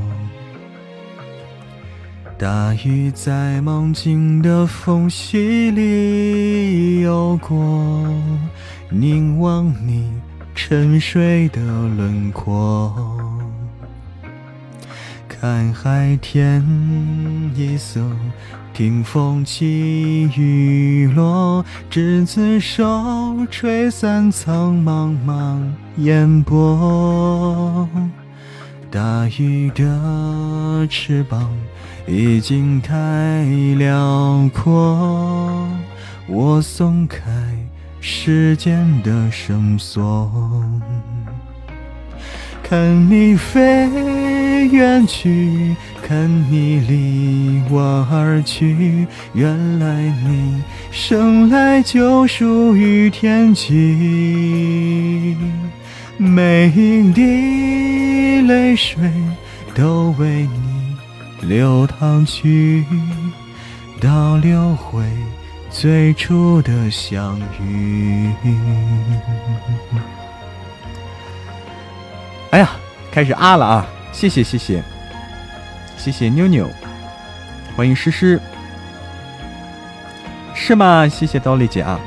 大鱼在梦境的缝隙里游过，凝望你沉睡的轮廓。看海天一色，听风起雨落，执子手，吹散苍茫茫烟波。大鱼的翅膀。已经太辽阔，我松开时间的绳索，看你飞远去，看你离我而去，原来你生来就属于天际，每一滴泪水都为你。流淌去，倒流回最初的相遇。哎呀，开始啊了啊！谢谢谢谢谢谢妞妞，欢迎诗诗，是吗？谢谢刀丽姐啊，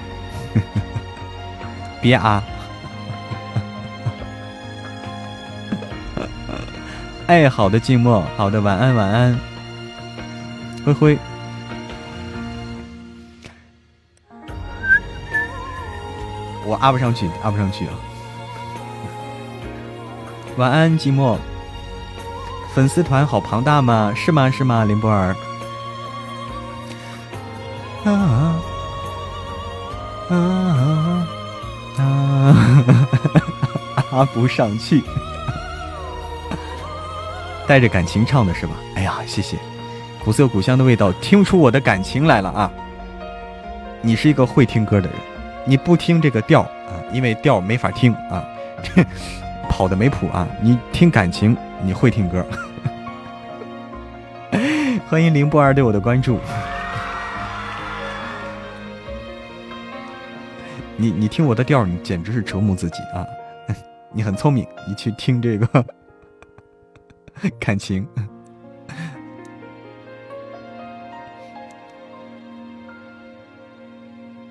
别啊！哎，好的，静默，好的，晚安，晚安，灰灰，我阿不上去，阿不上去啊！晚安，寂寞。粉丝团好庞大吗？是吗？是吗？林波儿。啊啊啊啊！啊不上去。带着感情唱的是吧？哎呀，谢谢，古色古香的味道，听出我的感情来了啊！你是一个会听歌的人，你不听这个调啊，因为调没法听啊，跑的没谱啊。你听感情，你会听歌。欢迎凌波儿对我的关注。你你听我的调，你简直是折磨自己啊！你很聪明，你去听这个。感情，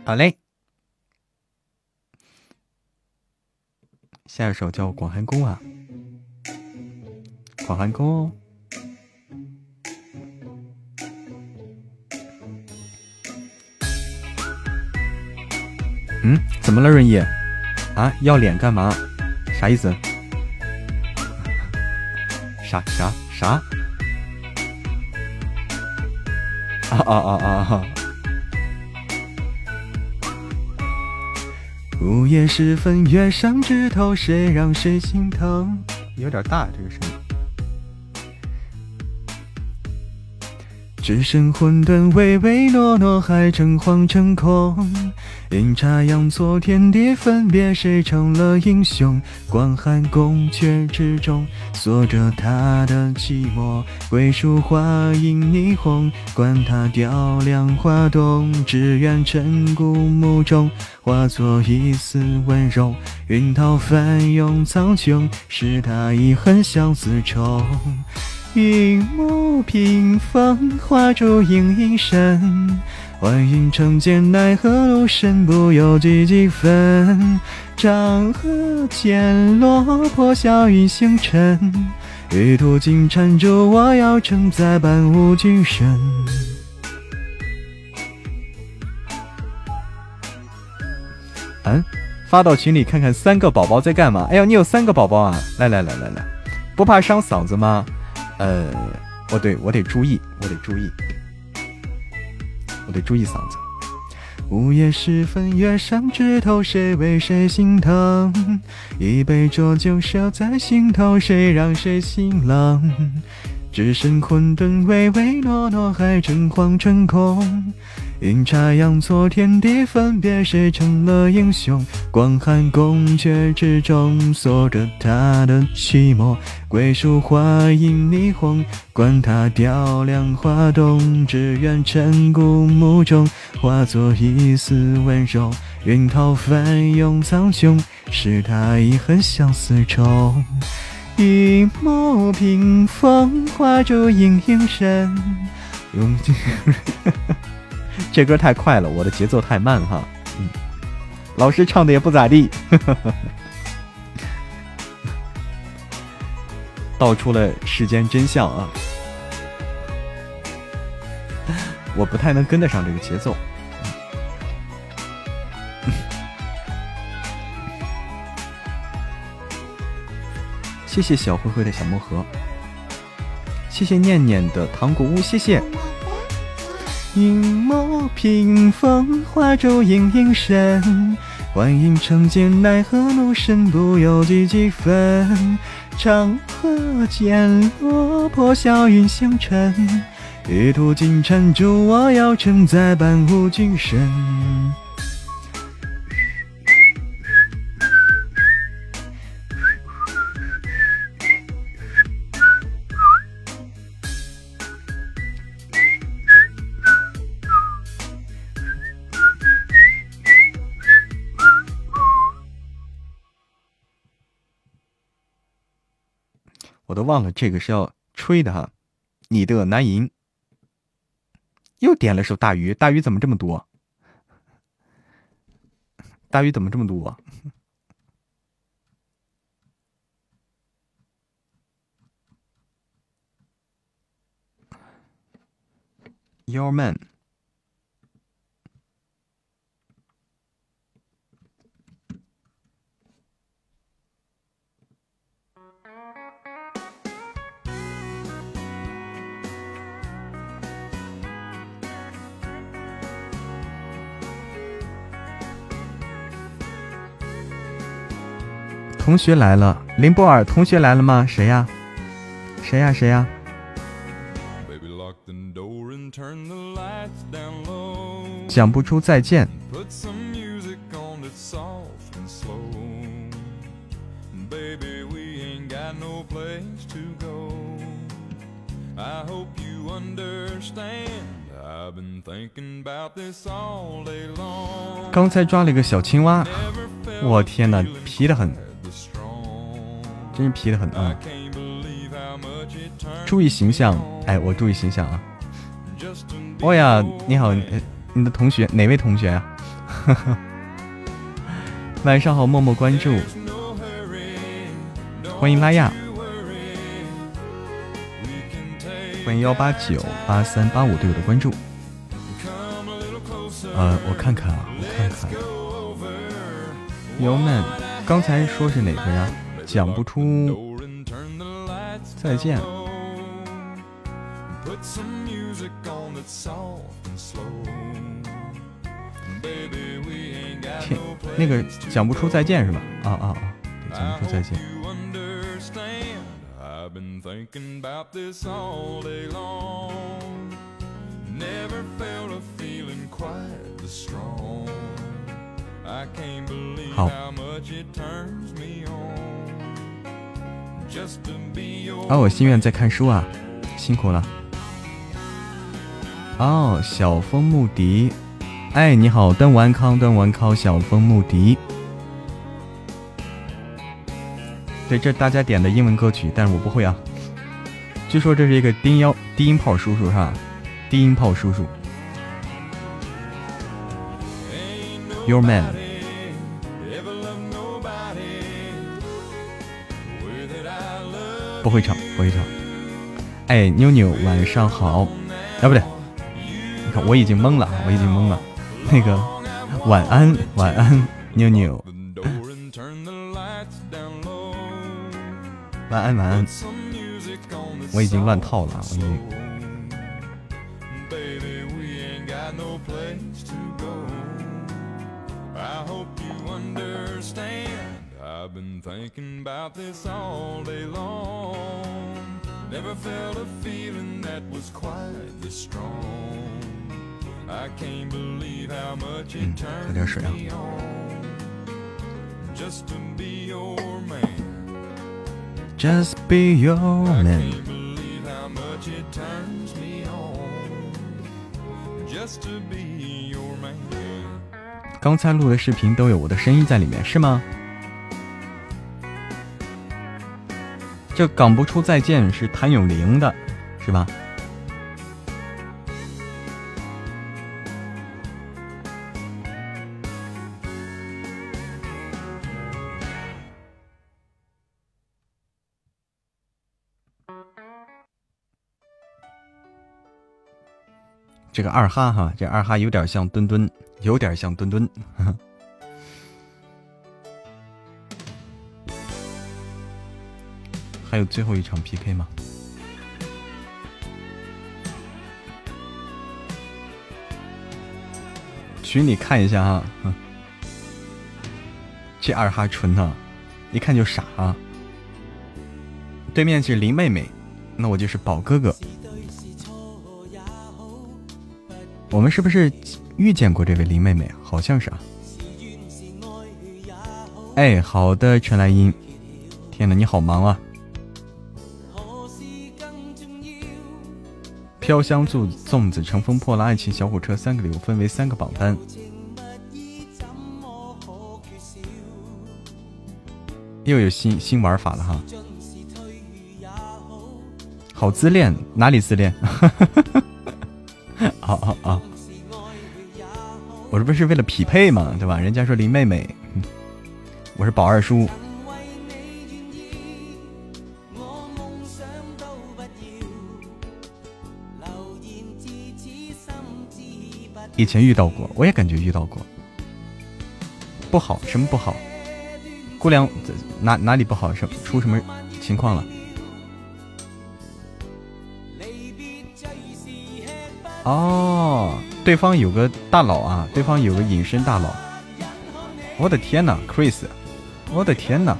好嘞。下一首叫《广寒宫》啊，《广寒宫》。嗯，怎么了，润叶？啊，要脸干嘛？啥意思？啥啥啥？啊啊啊啊！午夜时分，月上枝头，谁让谁心疼？有点大，这个声音。只剩混沌唯唯诺诺，还诚惶诚恐。阴差阳错，天地分别，谁成了英雄？广寒宫阙之中，锁着他的寂寞。桂树花映霓虹，管他雕梁画栋，只愿尘古墓中化作一丝温柔。云涛翻涌苍穹，是他遗恨相思愁。云母屏风，画烛影影深。幻影成剑，奈何路深，不由己几分。长河渐落，破晓云星沉。玉兔金缠住，我要承载伴无君身。嗯，发到群里看看三个宝宝在干嘛？哎呀，你有三个宝宝啊！来来来来来，不怕伤嗓子吗？呃，哦对我得注意，我得注意，我得注意嗓子。午夜时分，月上枝头，谁为谁心疼？一杯浊酒烧在心头，谁让谁心冷？只剩混沌唯唯诺诺，还诚惶诚恐。阴差阳错，天地分别，谁成了英雄？广寒宫阙之中，锁着他的寂寞。桂树花映霓虹，管他雕梁画栋，只愿尘古墓中化作一丝温柔。云涛翻涌苍穹，是他遗恨相思愁。一抹屏风，画烛影影深。这歌太快了，我的节奏太慢哈。嗯，老师唱的也不咋地，道出了世间真相啊！我不太能跟得上这个节奏。谢谢小灰灰的小魔盒，谢谢念念的糖果屋，谢谢。云墨屏风，花烛影影深。幻影成剑，奈何路深，不由己几分。长河渐落，破晓云相沉。玉兔金蟾助，我要承载伴舞君身。我都忘了这个是要吹的哈，你的难吟。又点了首大鱼，大鱼怎么这么多？大鱼怎么这么多？Your man。同学来了，林波尔同学来了吗？谁呀？谁呀？谁呀？讲不出再见。刚才抓了一个小青蛙，我天哪，皮的很。真是皮的很啊！注意形象，哎，我注意形象啊！哦呀，你好，你的同学哪位同学呀？晚上好，默默关注，欢迎拉亚，欢迎幺八九八三八五对我的关注。呃，我看看啊，我看看，Yo man，刚才说是哪个呀？讲不出再见。天，那个讲不出再见是吧？啊啊啊！讲不出再见。好。啊，我心愿在看书啊，辛苦了。哦，小风穆迪，哎，你好，端午安康，端午安康，小风穆迪。对，这大家点的英文歌曲，但是我不会啊。据说这是一个低音低音炮叔叔是吧？低音炮叔叔。Your man。不会唱，不会唱。哎，妞妞，晚上好。啊，不对，你看我已经懵了，我已经懵了。那个，晚安，晚安，妞妞。晚安，晚安。我已经乱套了，我已经。I hope you understand. I've been thinking about this all day long. Never felt a feeling that was quite this strong. I can't believe how much it turned me on. Just to be your man. Just be your man. I can't believe how much it turns me on. Just to be your man. 刚才录的视频都有我的声音在里面，是吗？这港不出再见是谭咏麟的，是吧？这个二哈哈，这二哈有点像墩墩，有点像墩墩。还有最后一场 PK 吗？群里看一下哈，这二哈纯呢，一看就傻啊。对面是林妹妹，那我就是宝哥哥。我们是不是遇见过这位林妹妹？好像是啊。哎，好的，陈来英。天哪，你好忙啊！飘香粽粽子，乘风破浪，爱情小火车，三个礼物分为三个榜单。又有新新玩法了哈！好自恋，哪里自恋？好好好，我这不是为了匹配嘛，对吧？人家说林妹妹，我是宝二叔。以前遇到过，我也感觉遇到过，不好，什么不好？姑娘哪哪里不好？什么出什么情况了？哦，对方有个大佬啊，对方有个隐身大佬。我的天呐 c h r i s 我的天呐！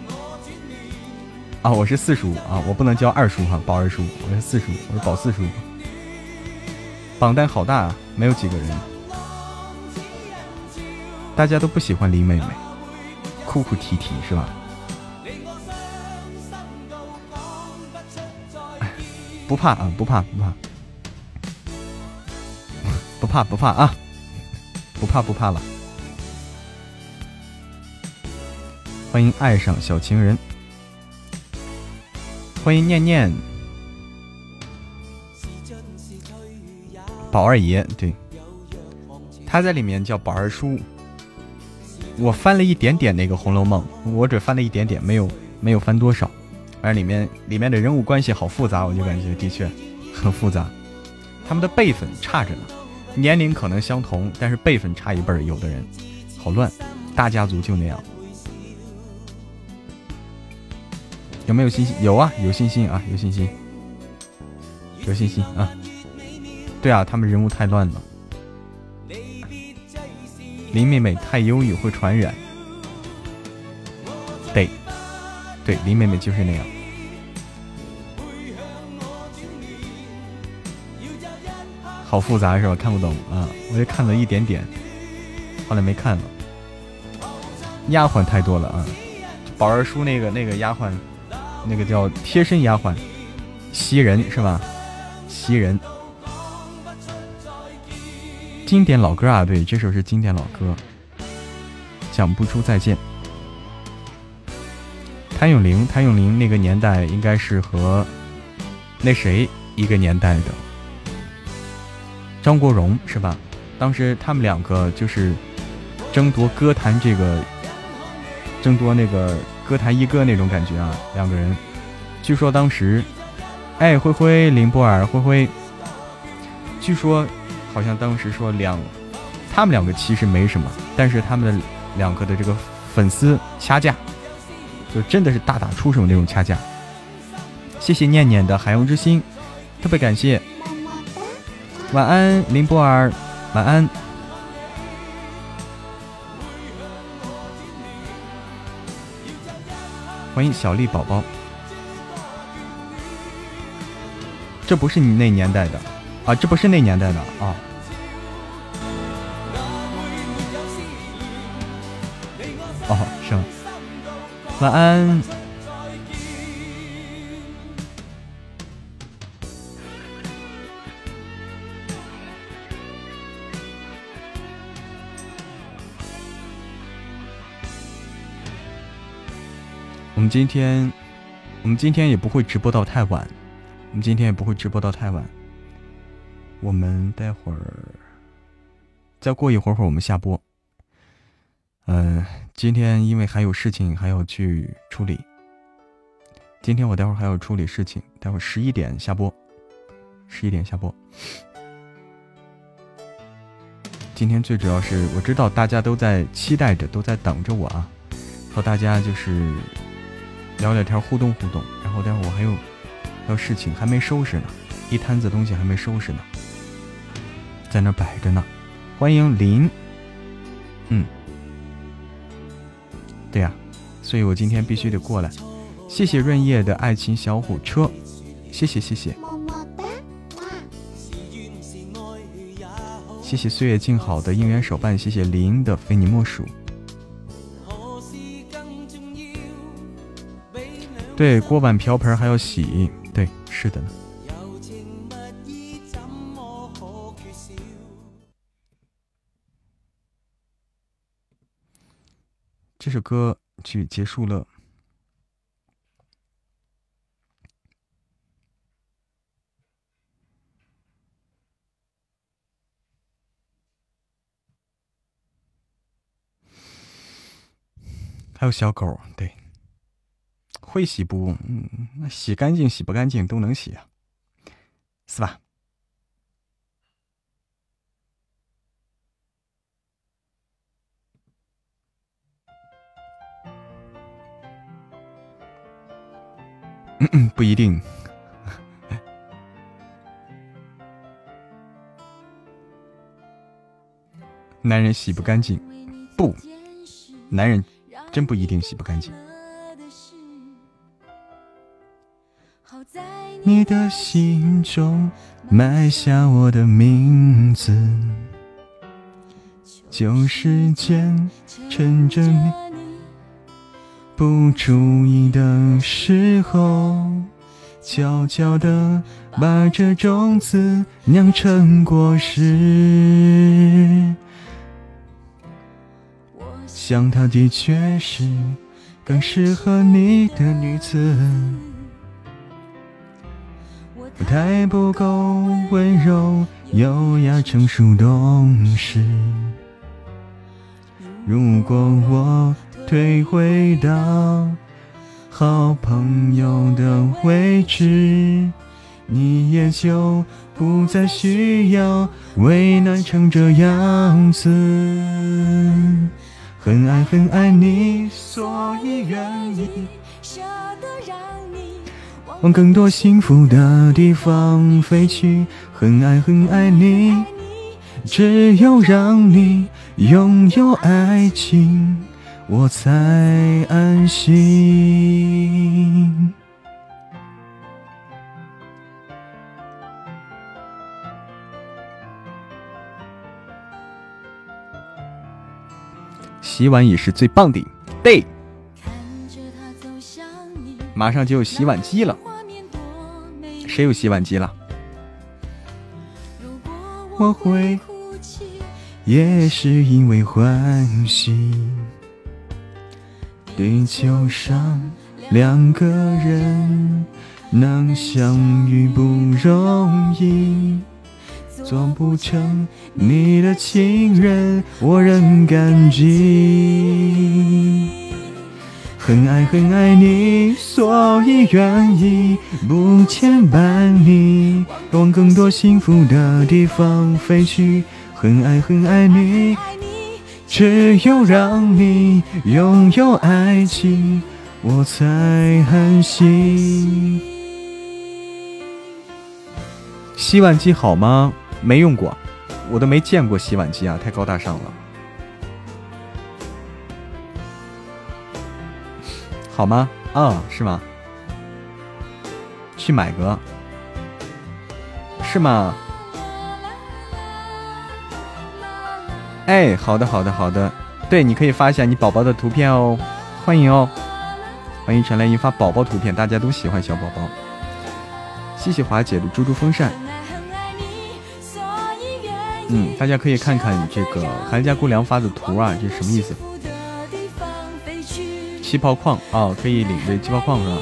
啊，我是四叔啊，我不能叫二叔哈，宝二叔，我是四叔，我是宝四叔。榜单好大啊，没有几个人。大家都不喜欢林妹妹，哭哭啼啼是吧？不怕啊，不怕不怕，不怕不怕啊，不怕不怕了。欢迎爱上小情人，欢迎念念，宝二爷对，他在里面叫宝二叔。我翻了一点点那个《红楼梦》，我只翻了一点点，没有没有翻多少。反正里面里面的人物关系好复杂，我就感觉的确很复杂。他们的辈分差着呢，年龄可能相同，但是辈分差一辈儿，有的人好乱。大家族就那样。有没有信心？有啊，有信心啊，有信心，有信心啊。对啊，他们人物太乱了。林妹妹太忧郁会传染。对对林妹妹就是那样。好复杂是吧？看不懂啊我就看了一点点后来没看了。丫鬟太多了啊宝儿叔那个那个丫鬟那个叫贴身丫鬟袭人是吧？袭人。经典老歌啊，对，这首是经典老歌。讲不出再见。谭咏麟，谭咏麟那个年代应该是和那谁一个年代的，张国荣是吧？当时他们两个就是争夺歌坛这个，争夺那个歌坛一哥那种感觉啊，两个人。据说当时，哎，灰灰，林波尔，灰灰，据说好像当时说两，他们两个其实没什么，但是他们的两个的这个粉丝掐架。就真的是大打出手那种掐架。谢谢念念的海洋之心，特别感谢。晚安，林波尔，晚安。欢迎小丽宝宝。这不是你那年代的啊，这不是那年代的啊。哦，是？晚安。我们今天，我们今天也不会直播到太晚。我们今天也不会直播到太晚。我们待会儿，再过一会儿会儿，我们下播。嗯。今天因为还有事情还要去处理，今天我待会儿还要处理事情，待会儿十一点下播，十一点下播。今天最主要是我知道大家都在期待着，都在等着我啊，和大家就是聊聊天，互动互动。然后待会儿我还有还有事情还没收拾呢，一摊子东西还没收拾呢，在那摆着呢。欢迎林，嗯。对呀，所以我今天必须得过来。谢谢润叶的爱情小火车，谢谢谢谢。谢谢岁月静好的应援手办，谢谢林的非你莫属。对，锅碗瓢盆还要洗，对，是的。这首歌曲结束了，还有小狗，对，会洗不？嗯，那洗干净洗不干净都能洗啊，是吧？嗯嗯不一定，男人洗不干净，不，男人真不一定洗不干净。你的心中埋下我的名字，旧时间趁着你。不注意的时候，悄悄地把这种子酿成果实。想她的确是更适合你的女子，太不够温柔、优雅、成熟、懂事。如果我。退回到好朋友的位置，你也就不再需要为难成这样子。很爱很爱你，所以愿意舍得让你往更多幸福的地方飞去。很爱很爱你，只有让你拥有爱情。我才安心。洗碗也是最棒的，对。马上就有洗碗机了，谁有洗碗机了？我会哭泣，也是因为欢喜。地球上两个人能相遇不容易。做不成你的情人，我仍感激。很爱很爱你，所以愿意不牵绊你，往更多幸福的地方飞去。很爱很爱你，只有让你拥有爱情，我才安心。洗碗机好吗？没用过，我都没见过洗碗机啊，太高大上了。好吗？啊，是吗？去买个，是吗？哎，好的，好的，好的。对，你可以发一下你宝宝的图片哦，欢迎哦，欢迎陈来英发宝宝图片，大家都喜欢小宝宝。谢谢华姐的猪猪风扇。嗯，大家可以看看这个韩家姑娘发的图啊，这是什么意思？气泡矿啊，可以领这气泡矿是吧？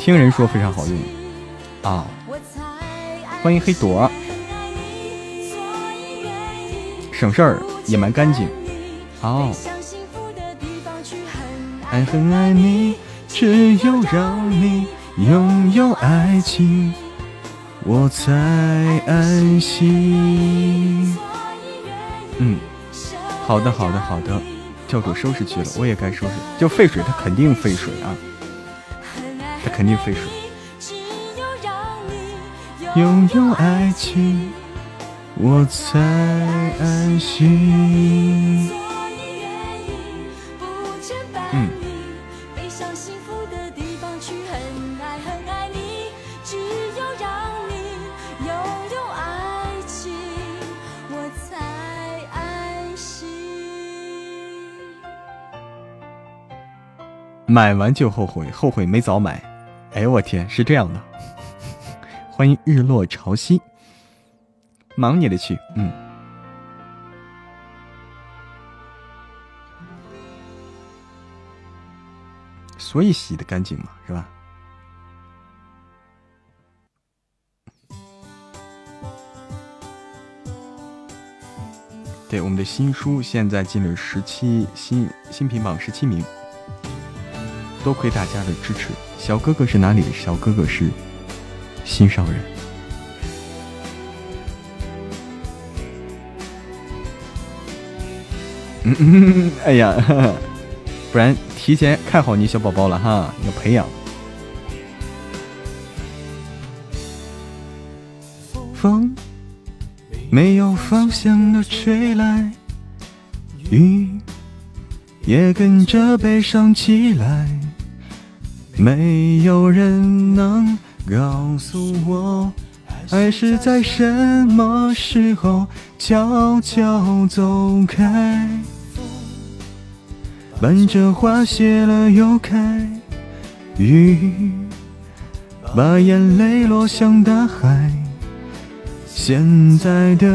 听人说非常好用啊！欢迎黑朵，省事儿也蛮干净哦。爱很爱你，只有让你拥有爱情。我才安心。嗯，好的，好的，好的，教主收拾去了，我也该收拾。就废水，它肯定废水啊，它肯定废水。拥有爱情，我才安心。嗯。买完就后悔，后悔没早买。哎呦我天，是这样的。欢迎日落潮汐，忙你的去，嗯。所以洗的干净嘛，是吧？对，我们的新书现在进了十七新新品榜十七名。多亏大家的支持，小哥哥是哪里？小哥哥是心上人。嗯嗯，哎呀，不然提前看好你小宝宝了哈，要培养。风没有方向的吹来，雨也跟着悲伤起来。没有人能告诉我，爱是在什么时候悄悄走开。伴着花谢了又开，雨把眼泪落向大海。现在的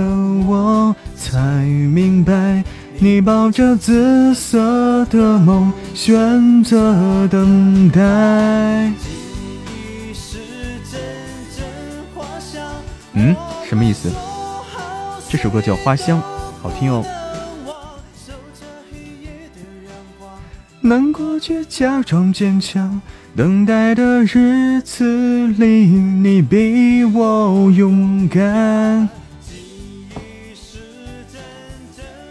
我才明白。你抱着紫色的梦，选择等待。嗯，什么意思？这首歌叫《花香》，好听哦。难过却假装坚强，等待的日子里，你比我勇敢。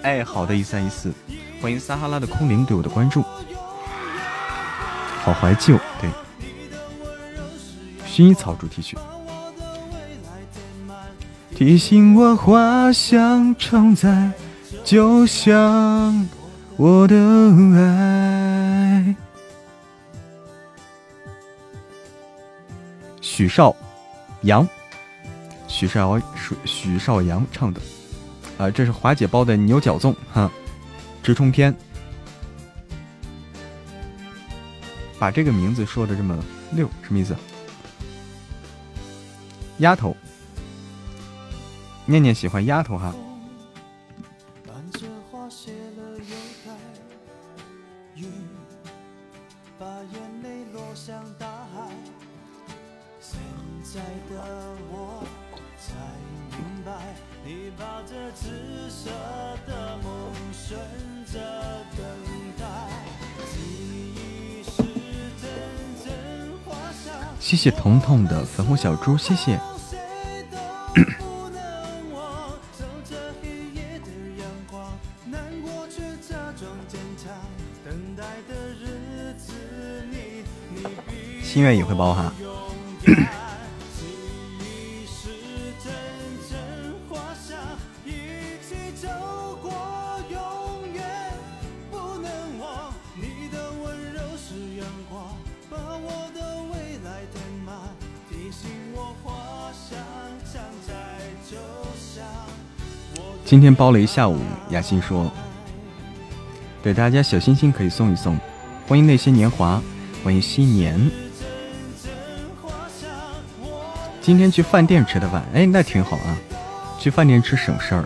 哎，好的，一三一四，欢迎撒哈拉的空灵对我的关注，好怀旧，对，薰衣草主题曲，提醒我花香常在，就像我的爱。许少阳，许绍许许绍洋唱的。啊，这是华姐包的牛角粽哈，直冲天，把这个名字说的这么溜，什么意思？丫头，念念喜欢丫头哈。谢谢彤彤的粉红小猪，谢谢。心愿也会包哈。今天包了一下午，雅欣说：“对大家小心心可以送一送。”欢迎那些年华，欢迎新年。今天去饭店吃的饭，哎，那挺好啊，去饭店吃省事儿。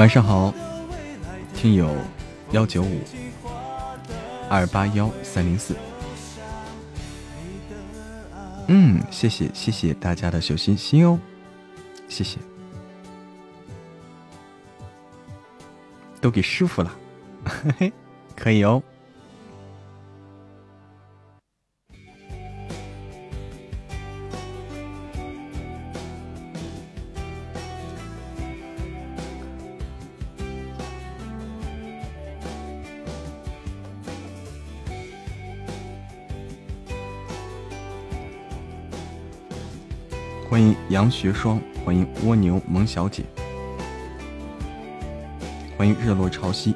晚上好，听友幺九五二八幺三零四，嗯，谢谢谢谢大家的小心心哦，谢谢，都给师傅了，嘿嘿，可以哦。迎杨学双，欢迎蜗牛萌小姐，欢迎日落潮汐，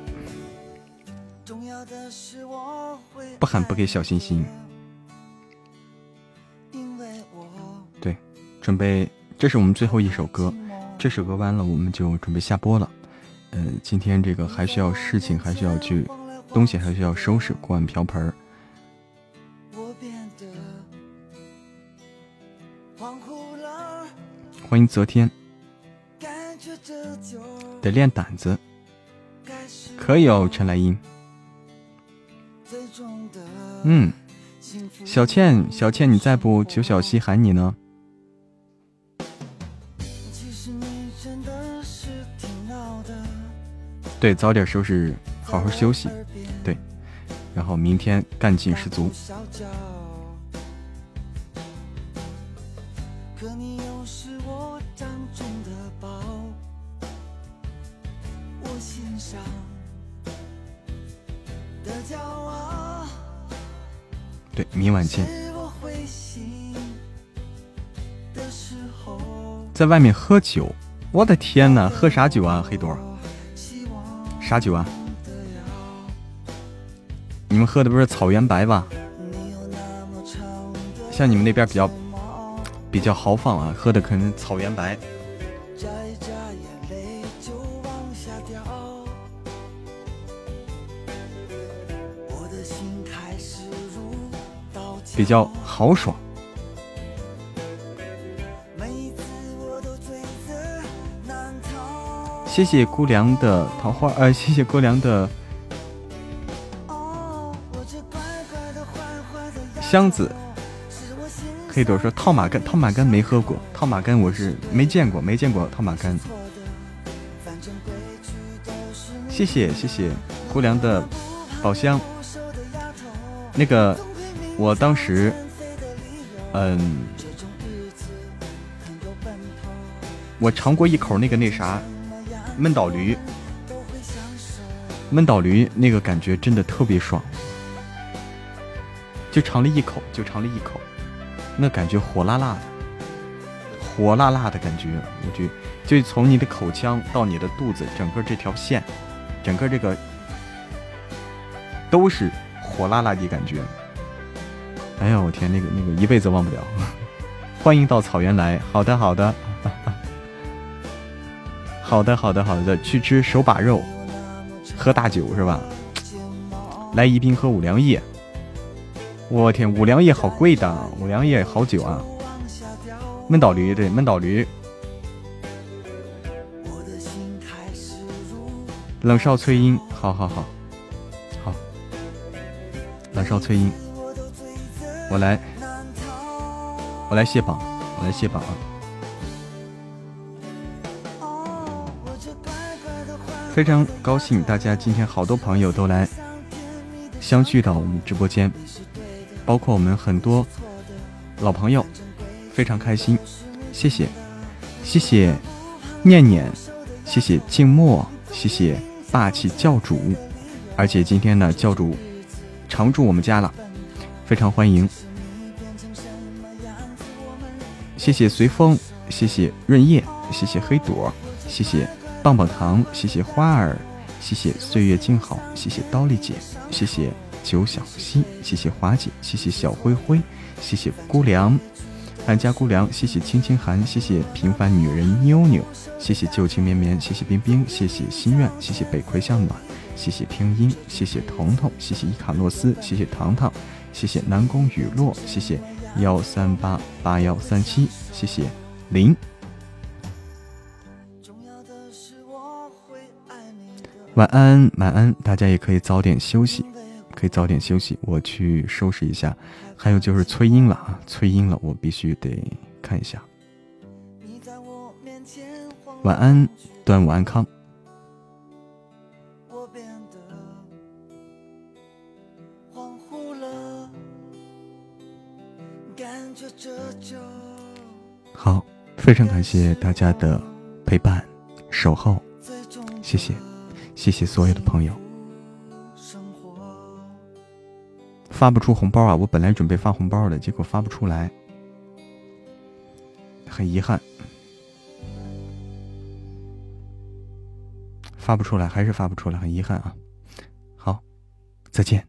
不喊不给小心心。对，准备，这是我们最后一首歌，这首歌完了我们就准备下播了。嗯，今天这个还需要事情，还需要去东西，还需要收拾，锅碗瓢盆儿欢迎昨天得练胆子，可以哦，陈来英。嗯，小倩，小倩你在不？九小西喊你呢。对，早点收拾，好好休息。对，然后明天干劲十足。明晚见。在外面喝酒，我的天呐，喝啥酒啊？黑朵，啥酒啊？你们喝的不是草原白吧？像你们那边比较比较豪放啊，喝的可能草原白。比较豪爽。谢谢姑娘的桃花，呃，谢谢姑娘的箱子。黑朵说套马杆，套马杆没喝过，套马杆我是没见过，没见过套马杆。谢谢谢谢姑娘的宝箱，那个。我当时，嗯，我尝过一口那个那啥焖倒驴，焖倒驴那个感觉真的特别爽，就尝了一口，就尝了一口，那感觉火辣辣的，火辣辣的感觉，我觉就从你的口腔到你的肚子，整个这条线，整个这个都是火辣辣的感觉。哎呀，我天，那个那个一辈子忘不了。欢迎到草原来，好的 好的，好的好的好的，去吃手把肉，喝大酒是吧？来宜宾喝五粮液。我天，五粮液好贵的，五粮液好酒啊。闷倒驴对，闷倒驴。冷少翠音，好好好，好。冷少翠音，我来，我来卸榜，我来卸榜啊。非常高兴，大家今天好多朋友都来相聚到我们直播间。包括我们很多老朋友，非常开心，谢谢，谢谢念念，谢谢静默，谢谢霸气教主，而且今天呢，教主常驻我们家了，非常欢迎，谢谢随风，谢谢润叶，谢谢黑朵，谢谢棒棒糖，谢谢花儿，谢谢岁月静好，谢谢刀丽姐，谢谢。九小溪，谢谢华姐，谢谢小灰灰，谢谢姑凉，俺家姑凉，谢谢青青寒，谢谢平凡女人妞妞，谢谢旧情绵绵，谢谢冰冰，谢谢心愿，谢谢北葵向暖，谢谢听音，谢谢彤彤，谢谢伊卡洛斯，谢谢糖糖，谢谢南宫雨落，谢谢幺三八八幺三七，谢谢林。晚安，晚安，大家也可以早点休息。可以早点休息，我去收拾一下。还有就是催音了啊，催音了，我必须得看一下。晚安，端午安康。好，非常感谢大家的陪伴、守候，谢谢，谢谢所有的朋友。发不出红包啊！我本来准备发红包的，结果发不出来，很遗憾，发不出来，还是发不出来，很遗憾啊！好，再见。